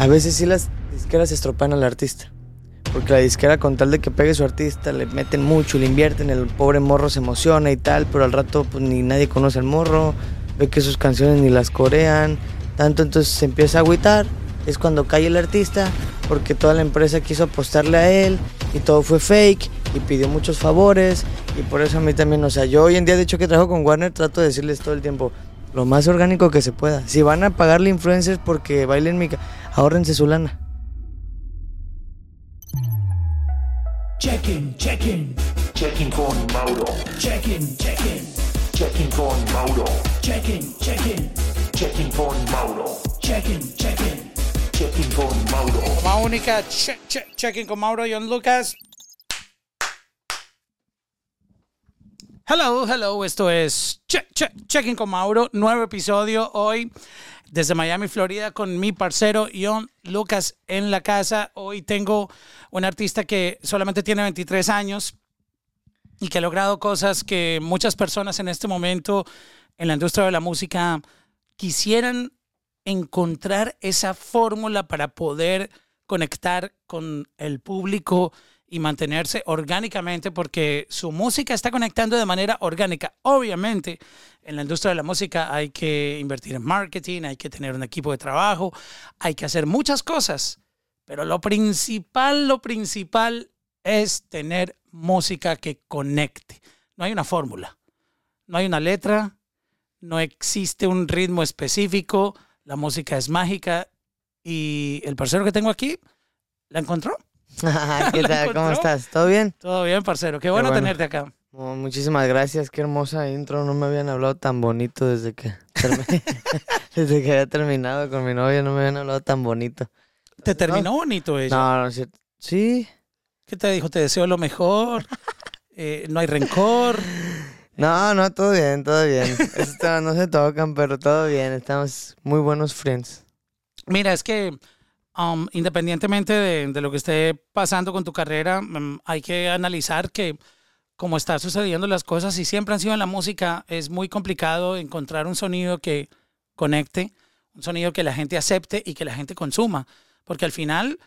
A veces sí las disqueras estropean al artista. Porque la disquera con tal de que pegue su artista le meten mucho, le invierten, el pobre morro se emociona y tal, pero al rato pues ni nadie conoce al morro, ve que sus canciones ni las corean, tanto entonces se empieza a agüitar, es cuando cae el artista, porque toda la empresa quiso apostarle a él y todo fue fake y pidió muchos favores y por eso a mí también, o sea, yo hoy en día de hecho que trabajo con Warner trato de decirles todo el tiempo lo más orgánico que se pueda. Si van a pagarle influencers porque bailen mi... ahórrense su lana. Check-in, check-in. Checking con Mauro. Check-in, check-in. Checking con Mauro. Check-in, check-in. Checking con Mauro. Check-in, check-in. Checking con Mauro. Toma única, check, check, checking con Mauro y John Lucas. Hello, hello, esto es check, check, Checking con Mauro, nuevo episodio hoy desde Miami, Florida, con mi parcero John Lucas en la casa. Hoy tengo un artista que solamente tiene 23 años y que ha logrado cosas que muchas personas en este momento en la industria de la música quisieran encontrar esa fórmula para poder conectar con el público y mantenerse orgánicamente porque su música está conectando de manera orgánica. Obviamente, en la industria de la música hay que invertir en marketing, hay que tener un equipo de trabajo, hay que hacer muchas cosas, pero lo principal, lo principal es tener música que conecte. No hay una fórmula, no hay una letra, no existe un ritmo específico, la música es mágica y el parcero que tengo aquí la encontró. ¿Qué ¿La tal? ¿Cómo estás? ¿Todo bien? Todo bien, parcero. Qué bueno, bueno. tenerte acá. Oh, muchísimas gracias, qué hermosa intro. No me habían hablado tan bonito desde que desde que había terminado con mi novia, no me habían hablado tan bonito. Te terminó bonito ella. No, no es cierto. Sí. ¿Qué te dijo? Te deseo lo mejor. eh, no hay rencor. No, no, todo bien, todo bien. No se tocan, pero todo bien. Estamos muy buenos friends. Mira, es que um, independientemente de, lo que esté pasando con tu carrera, mm, hay que analizar que como están sucediendo las cosas y siempre han sido en la música, es muy complicado encontrar un sonido que conecte, un sonido que la gente acepte y que la gente consuma. Porque al final,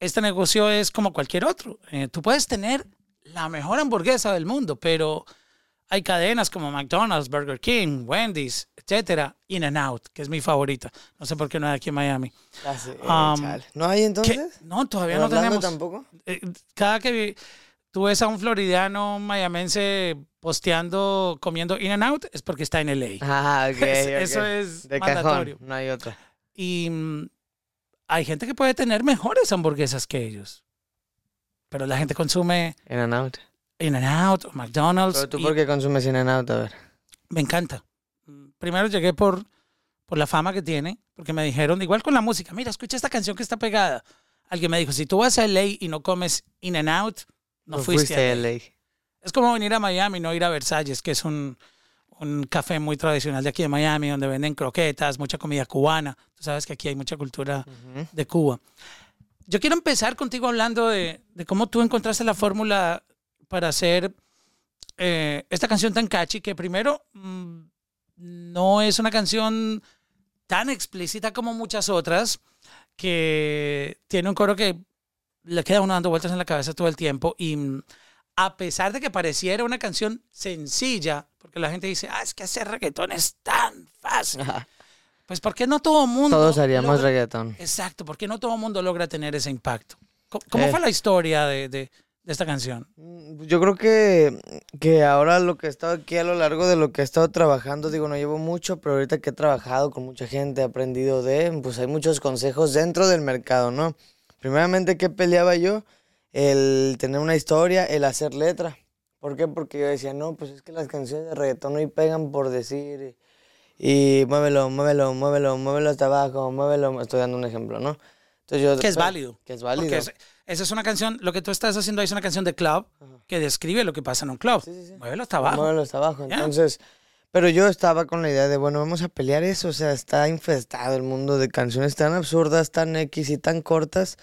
este negocio es como cualquier otro. Eh, tú puedes tener la mejor hamburguesa del mundo, pero hay cadenas como McDonald's, Burger King, Wendy's, etcétera, In and Out, que es mi favorita. No sé por qué no hay aquí en Miami. Um, ¿No hay entonces? No, todavía ¿En no tenemos. tampoco? Eh, cada que tú ves a un floridiano mayamense posteando, comiendo In and Out, es porque está en LA. Ah, ok. Es- ok. Eso es De mandatorio. cajón, no hay otra. Y mm, hay gente que puede tener mejores hamburguesas que ellos. Pero la gente consume In and out. In and Out o McDonald's. Pero tú, y ¿por qué consumes In and out? A ver. Me encanta. Mm, Primero llegué por, por la fama que tiene, porque me dijeron, igual con la música, mira, escucha esta canción que está pegada. Alguien me dijo, si tú vas a LA y no comes In and Out, no, fuiste, a LA. LA. Es como venir a Miami, no ir a Versalles, que es un, un café muy tradicional de aquí de Miami, donde venden croquetas, mucha comida cubana. Tú sabes que aquí hay mucha cultura de Cuba. Yo quiero empezar contigo hablando de, de cómo tú encontraste la fórmula para hacer eh, esta canción tan catchy, que primero mm, no es una canción tan explícita como muchas otras, que tiene un coro que le queda uno dando vueltas en la cabeza todo el tiempo y mm, a pesar de que pareciera una canción sencilla, porque la gente dice, ah, es que hacer reggaetón es tan fácil. Pues ¿por qué no todo mundo Todos haríamos logra- reggaetón. Exacto, porque no todo el mundo logra tener ese impacto. ¿Cómo, cómo Eh. fue la historia de, de- de esta canción? Mm, Yo creo que, que ahora lo que he estado aquí a lo largo de lo que he estado trabajando, digo, no llevo mucho, pero ahorita que he trabajado con mucha gente, he aprendido de, pues hay muchos consejos dentro del mercado, ¿no? Primeramente, ¿qué peleaba yo? El tener una historia, el hacer letra. ¿Por qué? Porque yo decía, no, pues es que las canciones de reggaetón hoy pegan por decir, y, y muévelo, muévelo, muévelo, muévelo hasta abajo, muévelo, estoy dando un ejemplo, ¿no? Entonces yo, Que es válido. Que es válido. Porque es- esa es una canción, lo que tú estás haciendo ahí es una canción de club que describe lo que pasa en un club. Sí, sí, sí. Muévelo hasta abajo. Muévelo hasta abajo. Ya. Entonces, pero yo estaba con la idea de, bueno, vamos a pelear eso. O sea, está infestado el mundo de canciones tan absurdas, tan X y tan cortas,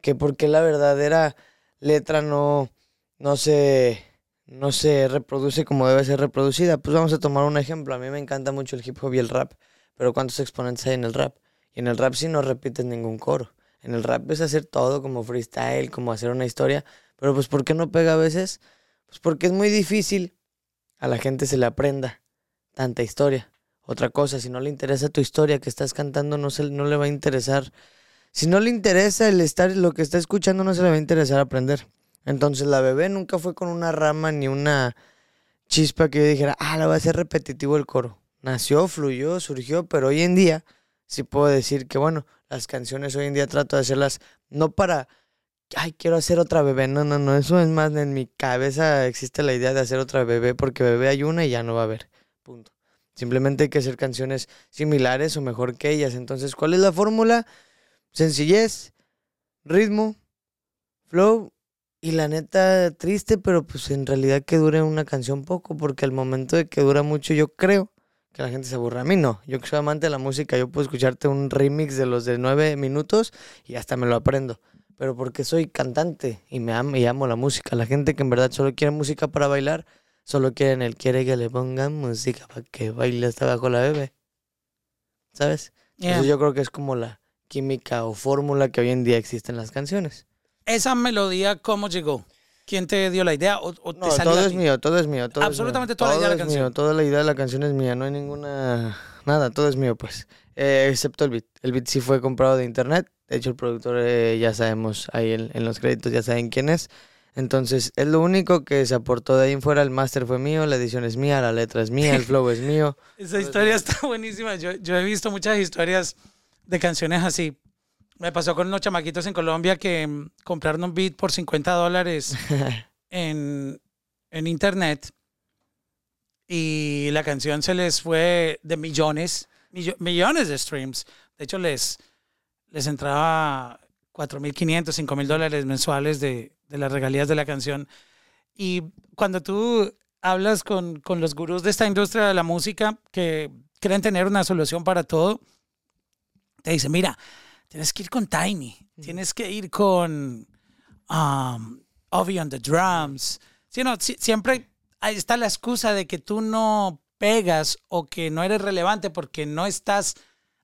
que porque la verdadera letra no, no se, no se reproduce como debe ser reproducida. Pues vamos a tomar un ejemplo. A mí me encanta mucho el hip hop y el rap, pero ¿cuántos exponentes hay en el rap? Y en el rap sí no repites ningún coro. En el rap es hacer todo como freestyle, como hacer una historia. Pero pues ¿por qué no pega a veces? Pues porque es muy difícil a la gente se le aprenda tanta historia. Otra cosa, si no le interesa tu historia que estás cantando, no, se, no le va a interesar. Si no le interesa el estar, lo que está escuchando, no se le va a interesar aprender. Entonces la bebé nunca fue con una rama ni una chispa que yo dijera, ah, la va a ser repetitivo el coro. Nació, fluyó, surgió, pero hoy en día sí puedo decir que, bueno, las canciones hoy en día trato de hacerlas no para, ay, quiero hacer otra bebé. No, no, no, eso es más, en mi cabeza existe la idea de hacer otra bebé porque bebé hay una y ya no va a haber. Punto. Simplemente hay que hacer canciones similares o mejor que ellas. Entonces, ¿cuál es la fórmula? Sencillez, ritmo, flow y la neta triste, pero pues en realidad que dure una canción poco, porque al momento de que dura mucho yo creo que la gente se aburre. A mí no, yo que soy amante de la música, yo puedo escucharte un remix de los de nueve minutos y hasta me lo aprendo. Pero porque soy cantante y me amo y amo la música. La gente que en verdad solo quiere música para bailar, solo quieren el quiere que le pongan música para que baile hasta abajo la bebé. ¿Sabes? Yeah. Entonces yo creo que es como la química o fórmula que hoy en día existe en las canciones. Esa melodía, ¿cómo llegó? ¿Quién te dio la idea o, o te No, salió todo es mío, todo es mío. Todo es Absolutamente mío. toda la idea de la Todo es canción. mío, toda la idea de la canción es mía, no hay ninguna... Nada, todo es mío, pues. Eh, excepto el beat. El beat sí fue comprado de internet. De hecho, el productor eh, ya sabemos, ahí en, en los créditos ya saben quién es. Entonces, es lo único que se aportó de ahí en fuera. El máster fue mío, la edición es mía, la letra es mía, el flow es mío. Esa historia está buenísima. Yo, yo he visto muchas historias de canciones así. Me pasó con unos chamaquitos en Colombia que mm, compraron un beat por 50 dólares en, en internet y la canción se les fue de millones, millo- millones de streams. De hecho, les, les entraba 4.500, 5.000 dólares mensuales de, de las regalías de la canción. Y cuando tú hablas con, con los gurús de esta industria de la música que creen tener una solución para todo, te dicen, mira, tienes que ir con Tiny, tienes que ir con um, Ovi on the drums. Sí, no, si- siempre ahí está la excusa de que tú no pegas o que no eres relevante porque no estás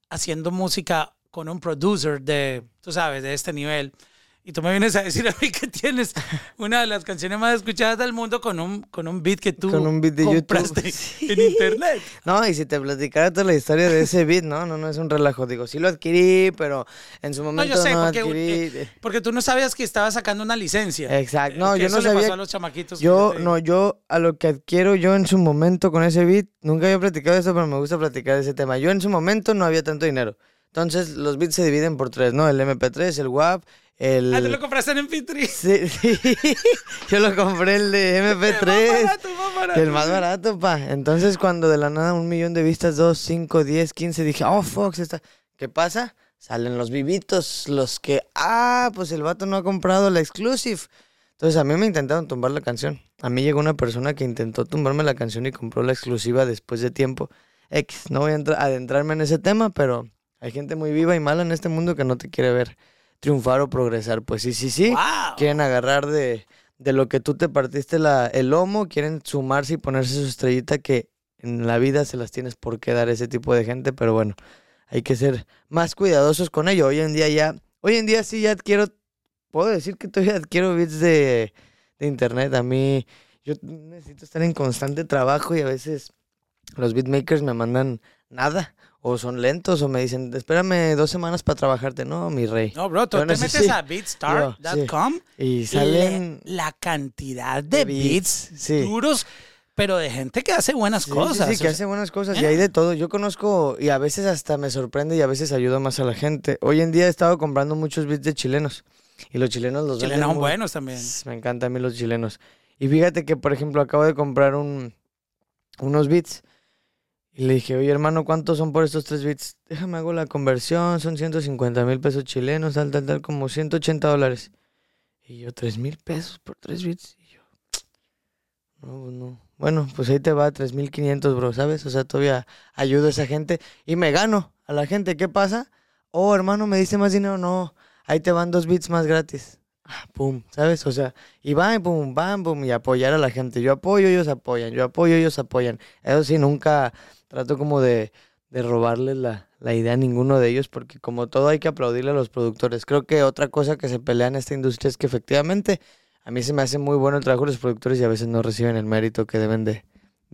haciendo música con un producer de, tú sabes, de este nivel. Y tú me vienes a decir a mí que tienes una de las canciones más escuchadas del mundo con un, con un beat que tú Con un beat de compraste YouTube. Sí. en internet. No, y si te platicara toda la historia de ese beat, no, no, no es un relajo. Digo, sí lo adquirí, pero en su No, momento yo sé, no porque, adquirí. eh, porque tú no sabías que estabas sacando una licencia. Exacto. No, yo eso no le sabía. pasó a los chamaquitos. Yo, te no, yo a lo que adquiero yo en su momento con ese beat, nunca había platicado eso, pero me gusta platicar ese tema. Yo en su momento no había tanto dinero. Entonces los beats se dividen por tres, ¿no? El MP3, el WAV, el... Ah, te lo compraste en MP3. Sí, sí. Yo lo compré el de El más MP3. barato, el más barato. El más barato, pa. Entonces, cuando de la nada un millón de vistas, dos, cinco, diez, quince, dije, oh, Fox, está. ¿Qué pasa? Salen los vivitos, los que, ah, pues el vato no ha comprado la exclusive. Entonces, a mí me intentaron tumbar la canción. A mí llegó una persona que intentó tumbarme la canción y compró la exclusiva después de tiempo. X, no voy a entra- adentrarme en ese tema, pero hay gente muy viva y mala en este mundo que no te quiere ver triunfar o progresar. Pues sí, sí, sí Wow. quieren agarrar de, de lo que tú te partiste la, el lomo, quieren sumarse y ponerse su estrellita que en la vida se las tienes por qué dar ese tipo de gente, pero bueno, hay que ser más cuidadosos con ello. Hoy en día ya, hoy en día sí ya adquiero, puedo decir que todavía adquiero bits de, de internet. A mí, yo necesito estar en constante trabajo y a veces los beatmakers me mandan nada. O son lentos o me dicen, espérame dos semanas para trabajarte. No, mi rey. No, bro, tú te metes a beatstar.com Y y salen... le- la cantidad de de beats, beats, sí. duros, pero de gente que hace buenas cosas. Sí, que hace buenas cosas y ¿eh? hay de todo. Yo conozco y a veces hasta me sorprende y a veces ayuda más a la gente. Hoy en día he estado comprando muchos beats de chilenos y los chilenos los chilenos son muy- buenos también. Me encantan a mí los chilenos. Y fíjate que, por ejemplo, acabo de comprar un, unos beats y le dije, oye hermano, ¿cuántos son por estos tres beats? Déjame hago la conversión, son 150 mil pesos chilenos, tal, tal, tal, como 180 dólares. Y yo, ¿tres mil pesos por tres beats? Y yo, no, pues no. Bueno, pues ahí te va, 3.500, bro, ¿sabes? O sea, todavía ayudo a esa gente y me gano a la gente. ¿Qué pasa? Oh, hermano, ¿me diste más dinero? No, ahí te van dos bits más gratis. Ah, pum, ¿sabes? O sea, y va, y pum, bam, pum, y apoyar a la gente. Yo apoyo, ellos apoyan, yo apoyo, ellos apoyan. Eso sí, nunca trato como de, de robarles la, la idea a ninguno de ellos, porque como todo hay que aplaudirle a los productores. Creo que otra cosa que se pelea en esta industria es que efectivamente a mí se me hace muy bueno el trabajo de los productores y a veces no reciben el mérito que deben de,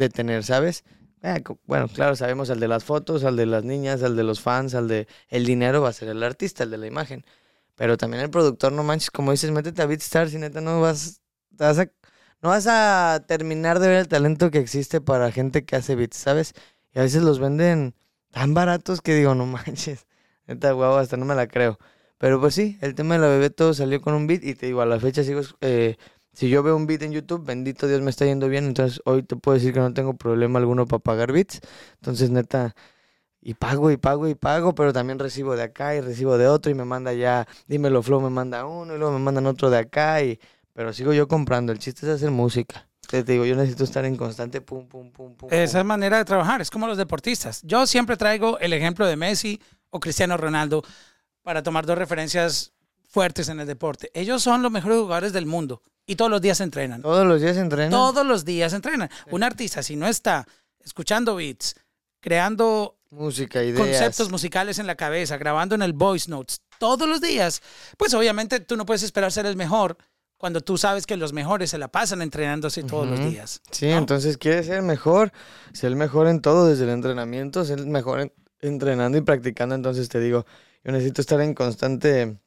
tener, ¿sabes? Eh, bueno, claro, sabemos al de las fotos, al de las niñas, al de los fans, al de el dinero va a ser el artista, el de la imagen. Pero también el productor, no manches, como dices, métete a BeatStars y neta no vas, vas a, no vas a terminar de ver el talento que existe para gente que hace beats, ¿sabes? Y a veces los venden tan baratos que digo, no manches, neta, guau, hasta no me la creo. Pero pues sí, el tema de la bebé todo salió con un beat y te digo, a la fecha sigo, eh, si yo veo un beat en YouTube, bendito Dios me está yendo bien, entonces hoy te puedo decir que no tengo problema alguno para pagar beats. Entonces, neta, y pago y pago y pago, pero también recibo de acá y recibo de otro y me manda ya, dímelo Flow, me manda uno y luego me mandan otro de acá y pero sigo yo comprando, el chiste es hacer música. Te, digo, yo necesito estar en constante pum pum pum pum. Esa pum. manera de trabajar es como los deportistas. Yo siempre traigo el ejemplo de Messi o Cristiano Ronaldo para tomar dos referencias fuertes en el deporte. Ellos son los mejores jugadores del mundo y todos los días entrenan. Todos los días entrenan. Todos los días entrenan. Un artista, si no está escuchando beats, creando Música, ideas. conceptos musicales en la cabeza, grabando en el voice notes todos los días, pues obviamente tú no puedes esperar ser el mejor cuando tú sabes que los mejores se la pasan entrenándose todos los días. Sí, ¿no? entonces quieres ser mejor, ser mejor en todo, desde el entrenamiento, ser mejor en- entrenando y practicando. Entonces te digo, yo necesito estar en constante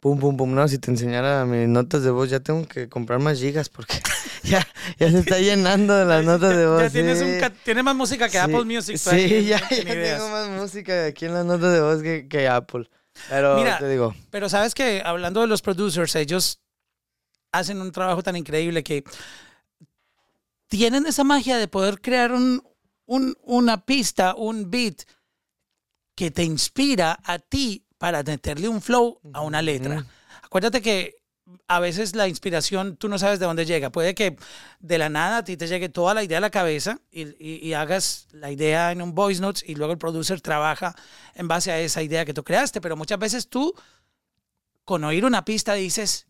pum, pum, pum. No, si te enseñara mis notas de voz, ya tengo que comprar más gigas porque ya, ya se está llenando de las notas de voz. Ya tienes, sí. más música que Sí, Apple Music. Sí, ahí, ya, ya tengo más música aquí en las notas de voz que, que Apple. Pero Mira, te digo, Pero sabes que hablando de los producers, ellos hacen un trabajo tan increíble que tienen esa magia de poder crear un, un- una pista, un beat que te inspira a ti para meterle un flow a una letra. Acuérdate que a veces la inspiración tú no sabes de dónde llega. Puede que de la nada a ti te llegue toda la idea a la cabeza y, y- y hagas la idea en un voice notes y luego el producer trabaja en base a esa idea que tú creaste. Pero muchas veces tú, con oír una pista, dices,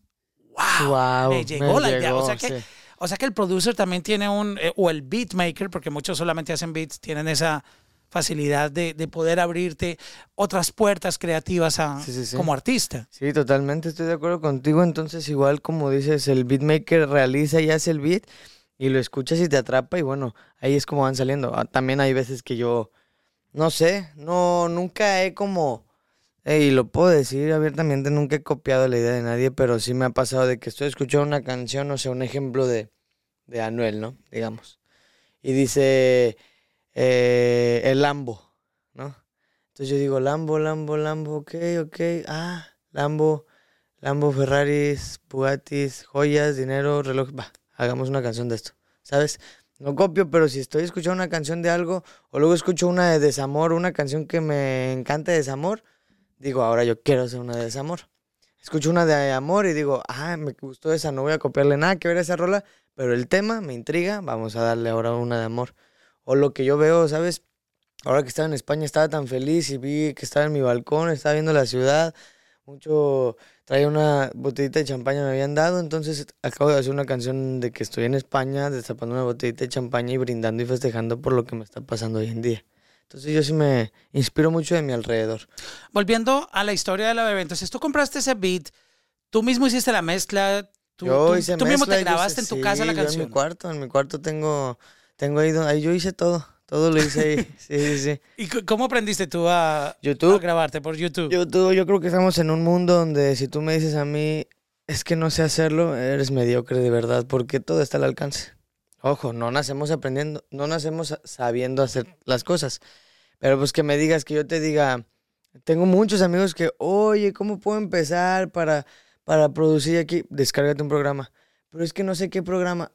wow, wow, me llegó la idea. O sea que, sí. o sea que el producer también tiene un, eh, o el beat maker, porque muchos solamente hacen beats, tienen esa facilidad de, de poder abrirte otras puertas creativas a- Sí, sí, sí. como artista. Sí, totalmente estoy de acuerdo contigo. Entonces, igual como dices, el beatmaker realiza y hace el beat y lo escuchas y te atrapa y bueno, ahí es como van saliendo. Ah, También hay veces que yo, no sé, no, nunca he como, y lo puedo decir abiertamente, nunca he copiado la idea de nadie, pero sí me ha pasado de que estoy escuchando una canción, o sea, un ejemplo de, de Anuel, ¿no? Digamos. Y dice, eh, el Lambo, ¿no? Entonces yo digo, Lambo, Lambo, Lambo, ok, ok. Ah, Lambo, Lambo, Ferraris, Bugattis, joyas, dinero, reloj. Va, hagamos una canción de esto, ¿sabes? No copio, pero si estoy escuchando una canción de algo, o luego escucho una de desamor, una canción que me encanta de desamor, digo, ahora yo quiero hacer una de desamor. Escucho una de amor y digo, ah, me gustó esa, no voy a copiarle nada que ver esa rola, pero el tema me intriga, vamos a darle ahora una de amor. O lo que yo veo, ¿sabes? Ahora que estaba en España estaba tan feliz y vi que estaba en mi balcón, estaba viendo la ciudad, mucho, traía una botellita de champaña me habían dado, entonces acabo de hacer una canción de que estoy en España, destapando una botellita de champaña y brindando y festejando por lo que me está pasando hoy en día. Entonces yo sí me inspiro mucho de mi alrededor. Volviendo a la historia de la bebé, entonces tú compraste ese beat, tú mismo hiciste la mezcla, tú, yo tú- hice tú mismo mezcla, te yo grabaste hice- en tu casa la sí, yo canción. en mi cuarto, en mi cuarto tengo, tengo ahí, donde- ahí yo hice todo, todo lo hice ahí, sí, sí, sí. ¿Y cómo aprendiste tú a, YouTube. a grabarte por YouTube? YouTube, yo creo que estamos en un mundo donde si tú me dices a mí, es que no sé hacerlo, eres mediocre de verdad, porque todo está al alcance. Ojo, no nacemos aprendiendo, no nacemos sa- sabiendo hacer las cosas. Pero pues que me digas, que yo te diga, tengo muchos amigos que, oye, ¿cómo puedo empezar para, para producir aquí? Descárgate un programa. Pero es que no sé qué programa.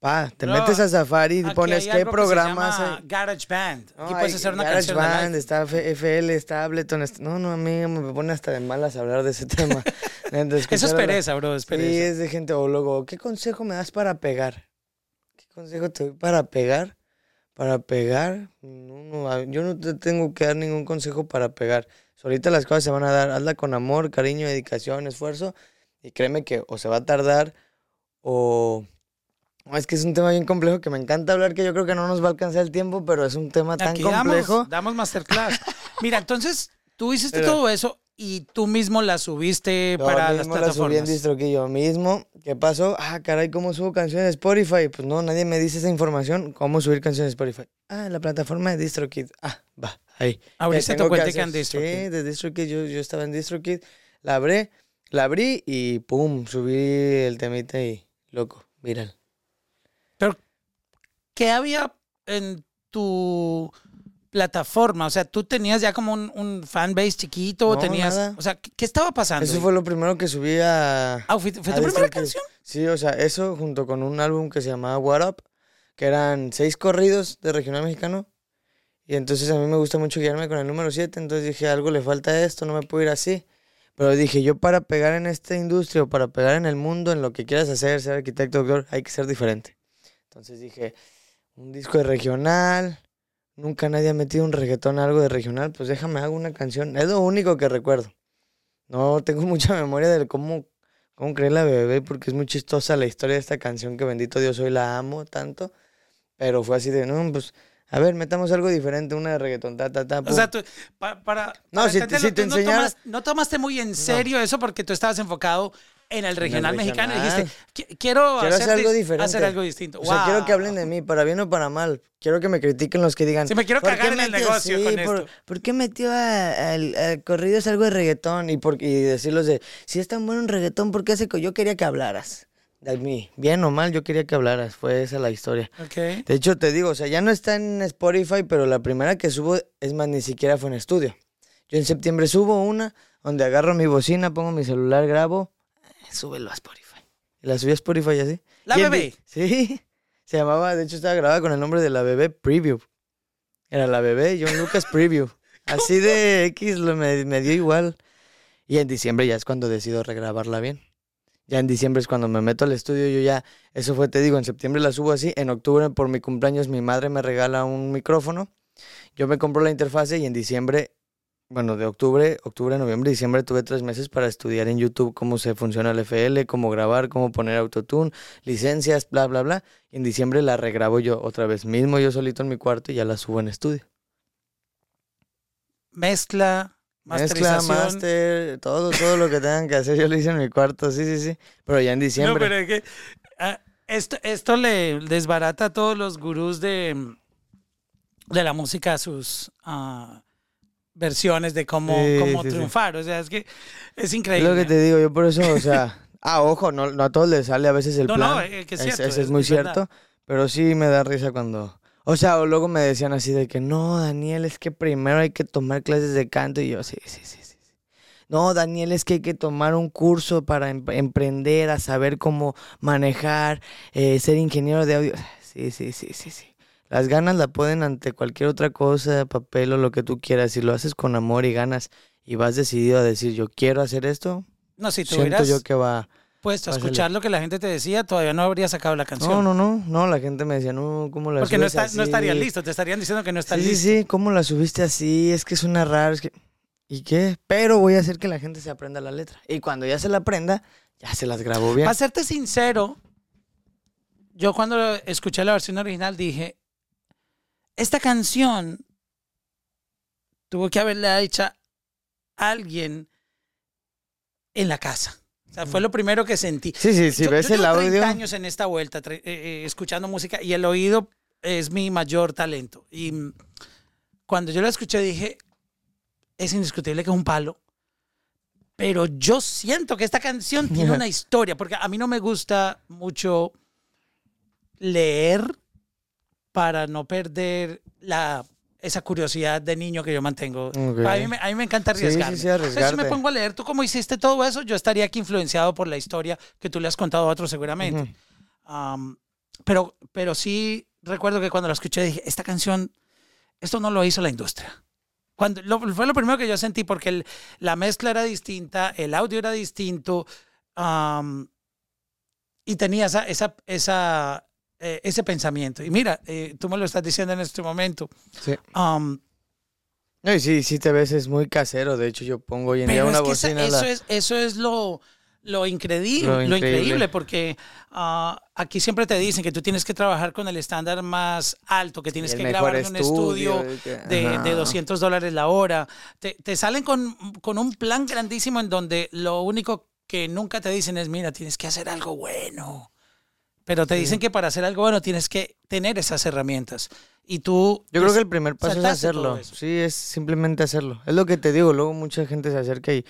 Pa, te Bro, metes a Safari y pones qué que se programas llama hay. GarageBand. No, Aquí puedes hay hacer una Garage canción Band, está FL, está Ableton. está- No, no, a mí me pone hasta de malas hablar de ese tema. Eso es pereza, bro, es Sí, pereza. es de gente. O luego, ¿qué consejo me das para pegar? ¿Qué consejo te doy para pegar? Para pegar, no, no, yo no te tengo que dar ningún consejo para pegar. Solita las cosas se van a dar. Hazla con amor, cariño, dedicación, esfuerzo. Y créeme que o se va a tardar o, Es que es un tema bien complejo que me encanta hablar, que yo creo que no nos va a alcanzar el tiempo, pero es un tema tan Aquí complejo. damos, damos masterclass. Mira, entonces tú hiciste Mira. todo eso y tú mismo la subiste Yo para las mismo la subí en plataformas. DistroKid yo mismo. ¿Qué pasó? Ah, caray, ¿cómo subo canciones de Spotify? Pues no, nadie me dice esa información. ¿Cómo subir canciones de Spotify? Ah, la plataforma de DistroKid. Ah, va, ahí. Abriste ¿Qué tu tengo que cuentica en? DistroKid. Sí, de DistroKid. Yo, yo estaba en DistroKid. La abrí, la abrí y pum, subí el temita y loco, viral. Pero, ¿qué había en tu plataforma? O sea, tú tenías ya como un, un fanbase chiquito, No, tenías. nada. O sea, ¿qué, qué estaba pasando? Eso fue lo primero que subí a... Ah, ¿fue, fue a tu primera DistroKid. canción? Sí, o sea, eso junto con un álbum que se llamaba What Up, que eran seis corridos de regional mexicano. Y entonces a mí me gusta mucho guiarme con el número 7, entonces dije, algo le falta a esto, no me puedo ir así. Pero dije, yo para pegar en esta industria o para pegar en el mundo, en lo que quieras hacer, ser arquitecto, doctor, hay que ser diferente. Entonces dije, un disco de regional, nunca nadie ha metido un reggaetón algo de regional, pues déjame hago una canción. Es lo único que recuerdo. No tengo mucha memoria de cómo, cómo creé la bebé, porque es muy chistosa la historia de esta canción que bendito Dios hoy la amo tanto. Pero fue así de, no, pues, a ver, metamos algo diferente, una de reggaetón, ta, ta, ta. O pum. sea, tú, pa- para, No, para si te- si te tú no, enseñara- tomas- no tomaste muy en serio eso porque tú estabas enfocado en el regional mexicano y dijiste, regional. "Qui- quiero, Quiero hacer algo diferente. Hacer algo distinto. O sea, quiero que Wow. hablen de mí, para bien o para mal. Quiero que me critiquen los que digan. Sí, me quiero "¿Por cagar en el negocio sí, con por, esto?" ¿Por qué metió a, al- al corridos algo de reggaetón? Y, por, y decirlos de, si es tan bueno un reggaetón, ¿por qué hace que yo quería que hablaras? De mí, bien o mal, yo quería que hablaras. Fue esa la historia. Ok. De hecho, te digo, o sea, ya no está en Spotify, pero la primera que subo, es más, ni siquiera fue en estudio. Yo en septiembre subo una, donde agarro mi bocina, pongo mi celular, grabo, súbelo a Spotify. Y la subí a Spotify así. La Y bebé. Sí. Se llamaba, de hecho estaba grabada con el nombre de la bebé Preview. Era la bebé John Lucas Preview. Así de X lo me, me dio igual. Y en diciembre ya es cuando decido regrabarla bien. Ya en diciembre es cuando me meto al estudio, yo ya, eso fue, te digo, en septiembre la subo así, en octubre por mi cumpleaños mi madre me regala un micrófono, yo me compro la interfase y en diciembre, bueno, de octubre, octubre, noviembre, diciembre tuve tres meses para estudiar en YouTube cómo se funciona el FL, cómo grabar, cómo poner autotune, licencias, bla, bla, bla. Y en diciembre la regrabo yo otra vez, mismo yo solito en mi cuarto y ya la subo en estudio. Mezcla, Mezcla, master, todo, todo lo que tengan que hacer, yo lo hice en mi cuarto, sí, sí, sí. Pero ya en No, diciembre. pero es que ah, esto, esto le desbarata a todos los gurús de, de la música sus ah, versiones de cómo, Sí, cómo sí, sí. triunfar. O sea, es que es Es increíble. lo que te digo, yo por eso, o sea, ah, ojo, no, no a todos les sale a veces el No, plan. no, eh, que es cierto, Ese es- es muy es verdad. cierto, pero sí me da risa cuando, o sea, o luego me decían así de que no, Daniel, es que primero hay que tomar clases de canto y yo, sí, sí, sí, sí. sí. No, Daniel, es que hay que tomar un curso para em- emprender, a saber cómo manejar, eh, ser ingeniero de audio. Sí, sí, sí, sí, sí. Las ganas la pueden ante cualquier otra cosa, papel o lo que tú quieras. Si lo haces con amor y ganas y vas decidido a decir, yo quiero hacer esto, No, si tú siento yo que va... puesto a escuchar lo que la gente te decía, todavía no habría sacado la canción. No, no, no, no, la gente me decía, no, ¿cómo la Porque no, no así?" estarían listos, te estarían diciendo que no están Sí, sí, listos. sí, ¿cómo la subiste así? Es que suena raro, es que... ¿Y qué? Pero voy a hacer que la gente se aprenda la letra. Y cuando ya se la aprenda, ya se las grabo bien. Para serte sincero, yo cuando escuché la versión original dije, esta canción tuvo que haberla hecha alguien en la casa. O sea, fue lo primero que sentí. Sí, sí, Yo- ves yo el llevo 30 audio... años en esta vuelta eh, eh, escuchando música y el oído es mi mayor talento. Y cuando yo la escuché dije, es indiscutible que es un palo. Pero yo siento que esta canción tiene una historia, porque a mí no me gusta mucho leer para no perder la, esa curiosidad de niño que yo mantengo. Ok. A, mí me, a mí me encanta Sí, sí, arriesgarme. sí, Entonces, si me pongo a leer, tú cómo hiciste todo eso, yo estaría aquí influenciado por la historia que tú le has contado a otros seguramente. Ujú. Am, pero, pero sí recuerdo que cuando la escuché dije, esta canción, esto no lo hizo la industria. Cuando, lo- fue lo primero que yo sentí porque el- la mezcla era distinta, el audio era distinto am, y tenía esa, esa, esa, eh, ese pensamiento. Y mira, eh, tú me lo estás diciendo en este momento. Sí. am, No, y sí, sí te ves, es muy casero. De hecho, yo pongo hoy en día una es que esa- eso, la- es, eso es lo, lo increíble, Lo lo increíble. increíble, porque ah, aquí siempre te dicen que tú tienes que trabajar con el estándar más alto, que tienes que grabar en un estudio que- de, de 200 dólares la hora. Te, te salen con, con un plan grandísimo en donde lo único que nunca te dicen es, mira, tienes que hacer algo bueno. Pero te dicen que para hacer algo bueno tienes que tener esas herramientas. Y tú... Yo creo que el primer paso es hacerlo. Sí, es simplemente hacerlo. Es lo que te digo. Luego mucha gente se acerca y,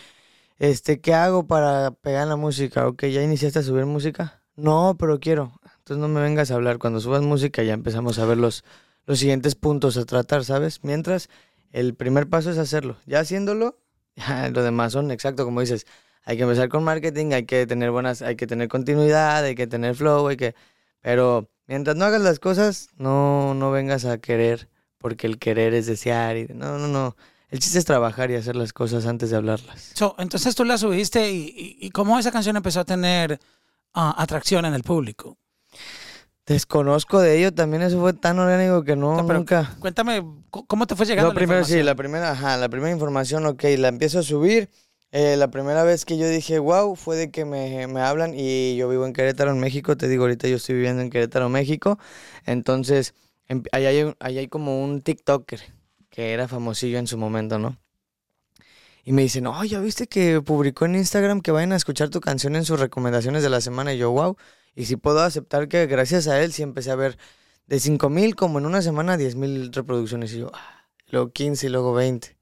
este, ¿qué hago para pegar la música? Ok, ¿ya iniciaste a subir música? No, pero quiero. Entonces no me vengas a hablar. Cuando subas música ya empezamos a ver los, los siguientes puntos a tratar, ¿sabes? Mientras, el primer paso es hacerlo. Ya haciéndolo, ya lo demás son, exacto, como dices, hay que empezar con marketing, hay que tener buenas, hay que tener continuidad, hay que tener flow, hay que... Pero mientras no hagas las cosas, no, no vengas a querer, porque el querer es desear y... No, no, no. El chiste es trabajar y hacer las cosas antes de hablarlas. So, entonces tú la subiste y, y, y cómo esa canción empezó a tener ah, atracción en el público. Desconozco de ello, también eso fue tan orgánico que no, No, pero nunca... Cuéntame, ¿cómo te fue llegando la primero, sí, información? la primera, ajá, la primera información, ok, la empiezo a subir. Eh, la primera vez que yo dije, wow, fue de que me, me hablan y yo vivo en Querétaro, en México. Te digo, ahorita yo estoy viviendo en Querétaro, México. Entonces, em- ahí hay, hay como un TikToker que era famosillo en su momento, ¿no? Y me dicen, oh, ¿ya viste que publicó en Instagram que vayan a escuchar tu canción en sus recomendaciones de la semana? Y yo, wow. Y sí puedo aceptar que gracias a él sí empecé a ver de 5 mil como en una semana 10 mil reproducciones. Y yo, ah, luego 15 y luego 20.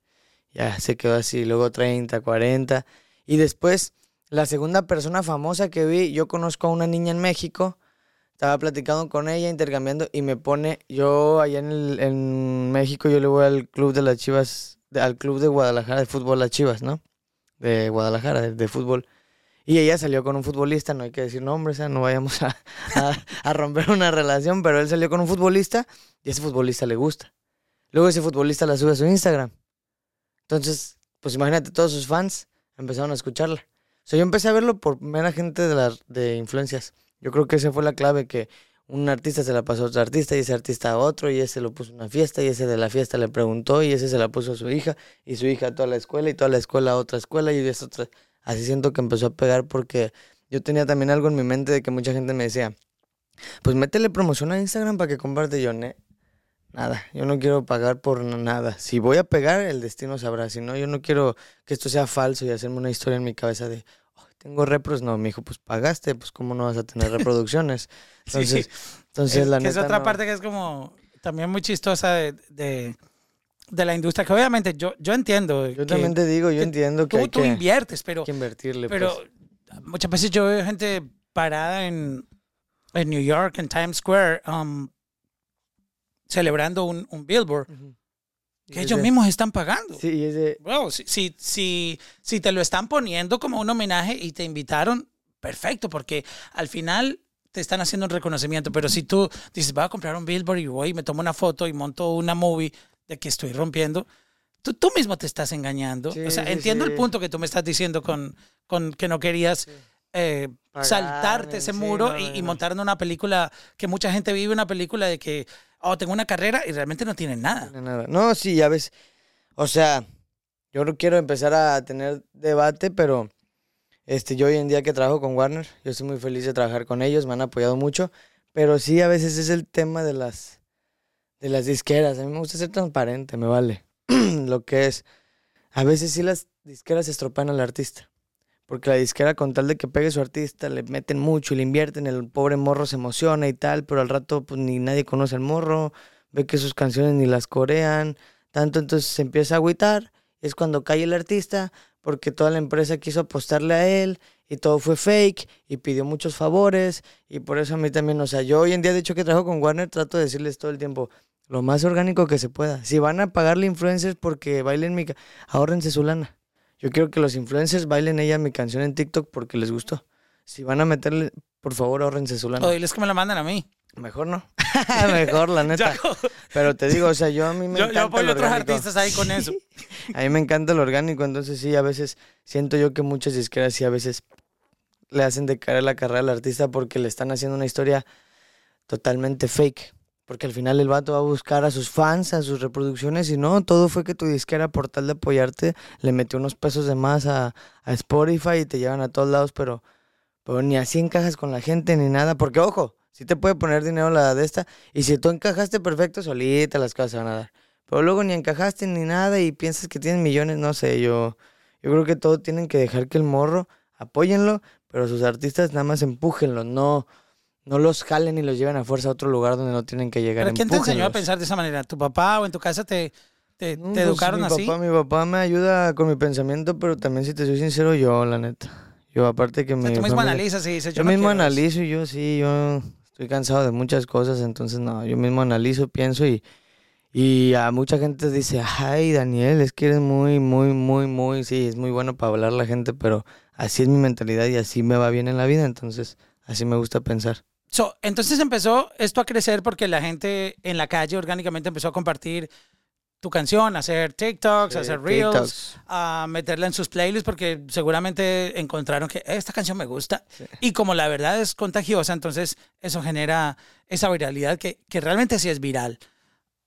Ya se quedó así, luego 30, 40. Y después, la segunda persona famosa que vi, yo conozco a una niña en México. Estaba platicando con ella, intercambiando, y me pone, yo allá en, el- en México, yo le voy al club de las Chivas, al club de Guadalajara de fútbol, las Chivas, ¿no? De Guadalajara, de, fútbol. Y ella salió con un futbolista, no hay que decir nombres, ¿eh? no vayamos a, a- a romper una relación, pero él salió con un futbolista y ese futbolista le gusta. Luego ese futbolista la sube a su Instagram. Entonces, pues imagínate, todos sus fans empezaron a escucharla. O sea, yo empecé a verlo por mera gente de, las de influencias. Yo creo que esa fue la clave, que un artista se la pasó a otro artista y ese artista a otro y ese lo puso en una fiesta y ese de la fiesta le preguntó y ese se la puso a su hija y su hija a toda la escuela y toda la escuela a otra escuela y esa. Así siento que empezó a pegar porque yo tenía también algo en mi mente de que mucha gente me decía, pues métele promoción a Instagram para que comparte yo, ¿ne? Nada, yo no quiero pagar por nada. Si voy a pegar, el destino sabrá. Si no, yo no quiero que esto sea falso y hacerme una historia en mi cabeza de, "Ay, tengo repros. No, mi hijo, pues pagaste, pues cómo no vas a tener reproducciones. Sí, Entonces, entonces es, la que es neta otra no. parte que es como también muy chistosa de, de, de la industria, que obviamente yo, yo entiendo. Yo que también te digo, yo que entiendo que tú, hay tú que, inviertes, pero, hay que invertirle. pero pues. muchas veces yo veo gente parada en, en New York, en Times Square, um, celebrando un, un billboard Ujú. Y que ellos mismos están pagando. Sí, y es de, Bueno, si, si, si, si te lo están poniendo como un homenaje y te invitaron, perfecto, porque al final te están haciendo un reconocimiento. Pero si tú dices, voy a comprar un billboard y voy y me tomo una foto y monto una movie de que estoy rompiendo, tú, tú mismo te estás engañando. Sí, o sea, sí, entiendo sí. el punto que tú me estás diciendo con, con que no querías eh, saltarte ese sí, muro no, y, montar en una película que mucha gente vive una película de que, oh, tengo una carrera y realmente no tienen nada. No, nada. No, sí, ya ves. O sea, yo no quiero empezar a tener debate, pero este, yo hoy en día que trabajo con Warner, yo estoy muy feliz de trabajar con ellos, me han apoyado mucho, pero sí a veces es el tema de las de las disqueras. A mí me gusta ser transparente, me vale. Lo que es. A veces sí las disqueras estropean al artista. Porque la disquera, con tal de que pegue su artista, le meten mucho y le invierten, el pobre morro se emociona y tal, pero al rato pues ni nadie conoce al morro, ve que sus canciones ni las corean, tanto entonces se empieza a agüitar, es cuando cae el artista, porque toda la empresa quiso apostarle a él y todo fue fake y pidió muchos favores y por eso a mí también, o sea, yo hoy en día de hecho que trabajo con Warner trato de decirles todo el tiempo lo más orgánico que se pueda. Si van a pagarle influencers porque bailen mi, ahórrense su lana. Yo quiero que los influencers bailen ella mi canción en TikTok porque les gustó. Si van a meterle, por favor, ahórrense su lana. O diles que me la mandan a mí. Mejor no. Mejor, la neta. Pero te digo, o sea, yo a mí me Yo, encanta yo a otros artistas ahí con eso. A mí me encanta lo orgánico, entonces sí, a veces siento yo que muchas disqueras sí a veces le hacen decaer la carrera al artista porque le están haciendo una historia totalmente fake. Porque al final el vato va a buscar a sus fans, a sus reproducciones y no, todo fue que tu disquera por tal de apoyarte le metió unos pesos de más a, a Spotify y te llevan a todos lados, pero, pero ni así encajas con la gente ni nada. Porque ojo, si te puede poner dinero la de esta y si tú encajaste perfecto, solita las cosas se van a dar. Pero luego ni encajaste ni nada y piensas que tienes millones, no sé, yo, yo creo que todo tienen que dejar que el morro, apóyenlo, pero sus artistas nada más empújenlo, no, no los jalen y los lleven a fuerza a otro lugar donde no tienen que llegar. ¿Pero quién te enseñó a pensar de esa manera? ¿Tu papá o en tu casa te, te, No, te pues, educaron mi así? Papá, mi papá me ayuda con mi pensamiento, pero también si te soy sincero, yo, la neta. Yo aparte que O sea, tú mismo analizas y dices, yo, Yo no mismo quiero eso. analizo y yo sí, yo estoy cansado de muchas cosas, entonces no, yo mismo analizo, pienso y, y a mucha gente dice, ay Daniel, es que eres muy, muy, muy, muy, sí, es muy bueno para hablar la gente, pero así es mi mentalidad y así me va bien en la vida, entonces así me gusta pensar. So, entonces empezó esto a crecer porque la gente en la calle orgánicamente empezó a compartir tu canción, a hacer TikToks, a hacer Reels, TikToks. a meterla en sus playlists porque seguramente encontraron que esta canción me gusta. Y como la verdad es contagiosa, entonces eso genera esa viralidad que, que realmente sí es viral.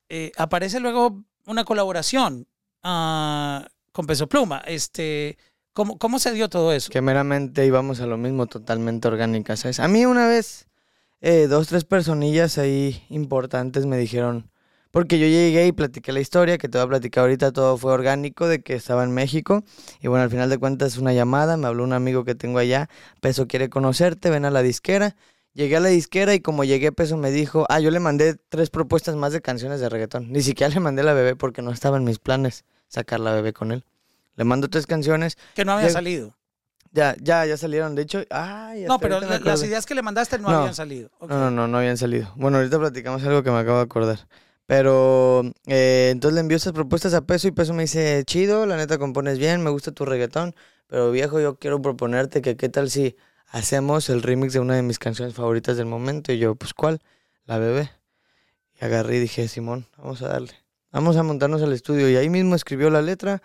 Eh, aparece luego una colaboración ah, con Peso Pluma. Este, ¿cómo, ¿Cómo se dio todo eso? Que meramente íbamos a lo mismo, totalmente orgánica, ¿sabes? A mí una vez, eh, dos, tres personillas ahí importantes me dijeron, porque yo llegué y platiqué la historia, que te voy a platicar ahorita, todo fue orgánico, de que estaba en México, y bueno, al final de cuentas una llamada, me habló un amigo que tengo allá, Peso quiere conocerte, ven a la disquera. Llegué a la disquera y como llegué, Peso me dijo, ah, yo le mandé tres propuestas más de canciones de reggaetón. Ni siquiera le mandé la bebé porque no estaba en mis planes sacar la bebé con él. Le mando tres canciones, Que no había salido. Ya, ya, ya salieron. De hecho, ay, No, pero la- las ideas que le mandaste no, No. habían salido. Ok. No, no, no, no habían salido. Bueno, ahorita platicamos algo que me acabo de acordar. Pero eh, entonces le envió esas propuestas a Peso y Peso me dice, chido, la neta compones bien, me gusta tu reggaetón, pero viejo, yo quiero proponerte que qué tal si hacemos el remix de una de mis canciones favoritas del momento. Y yo, pues, ¿cuál? La bebé. Y agarré y dije, Simón, vamos a darle. Vamos a montarnos al estudio. Y ahí mismo escribió la letra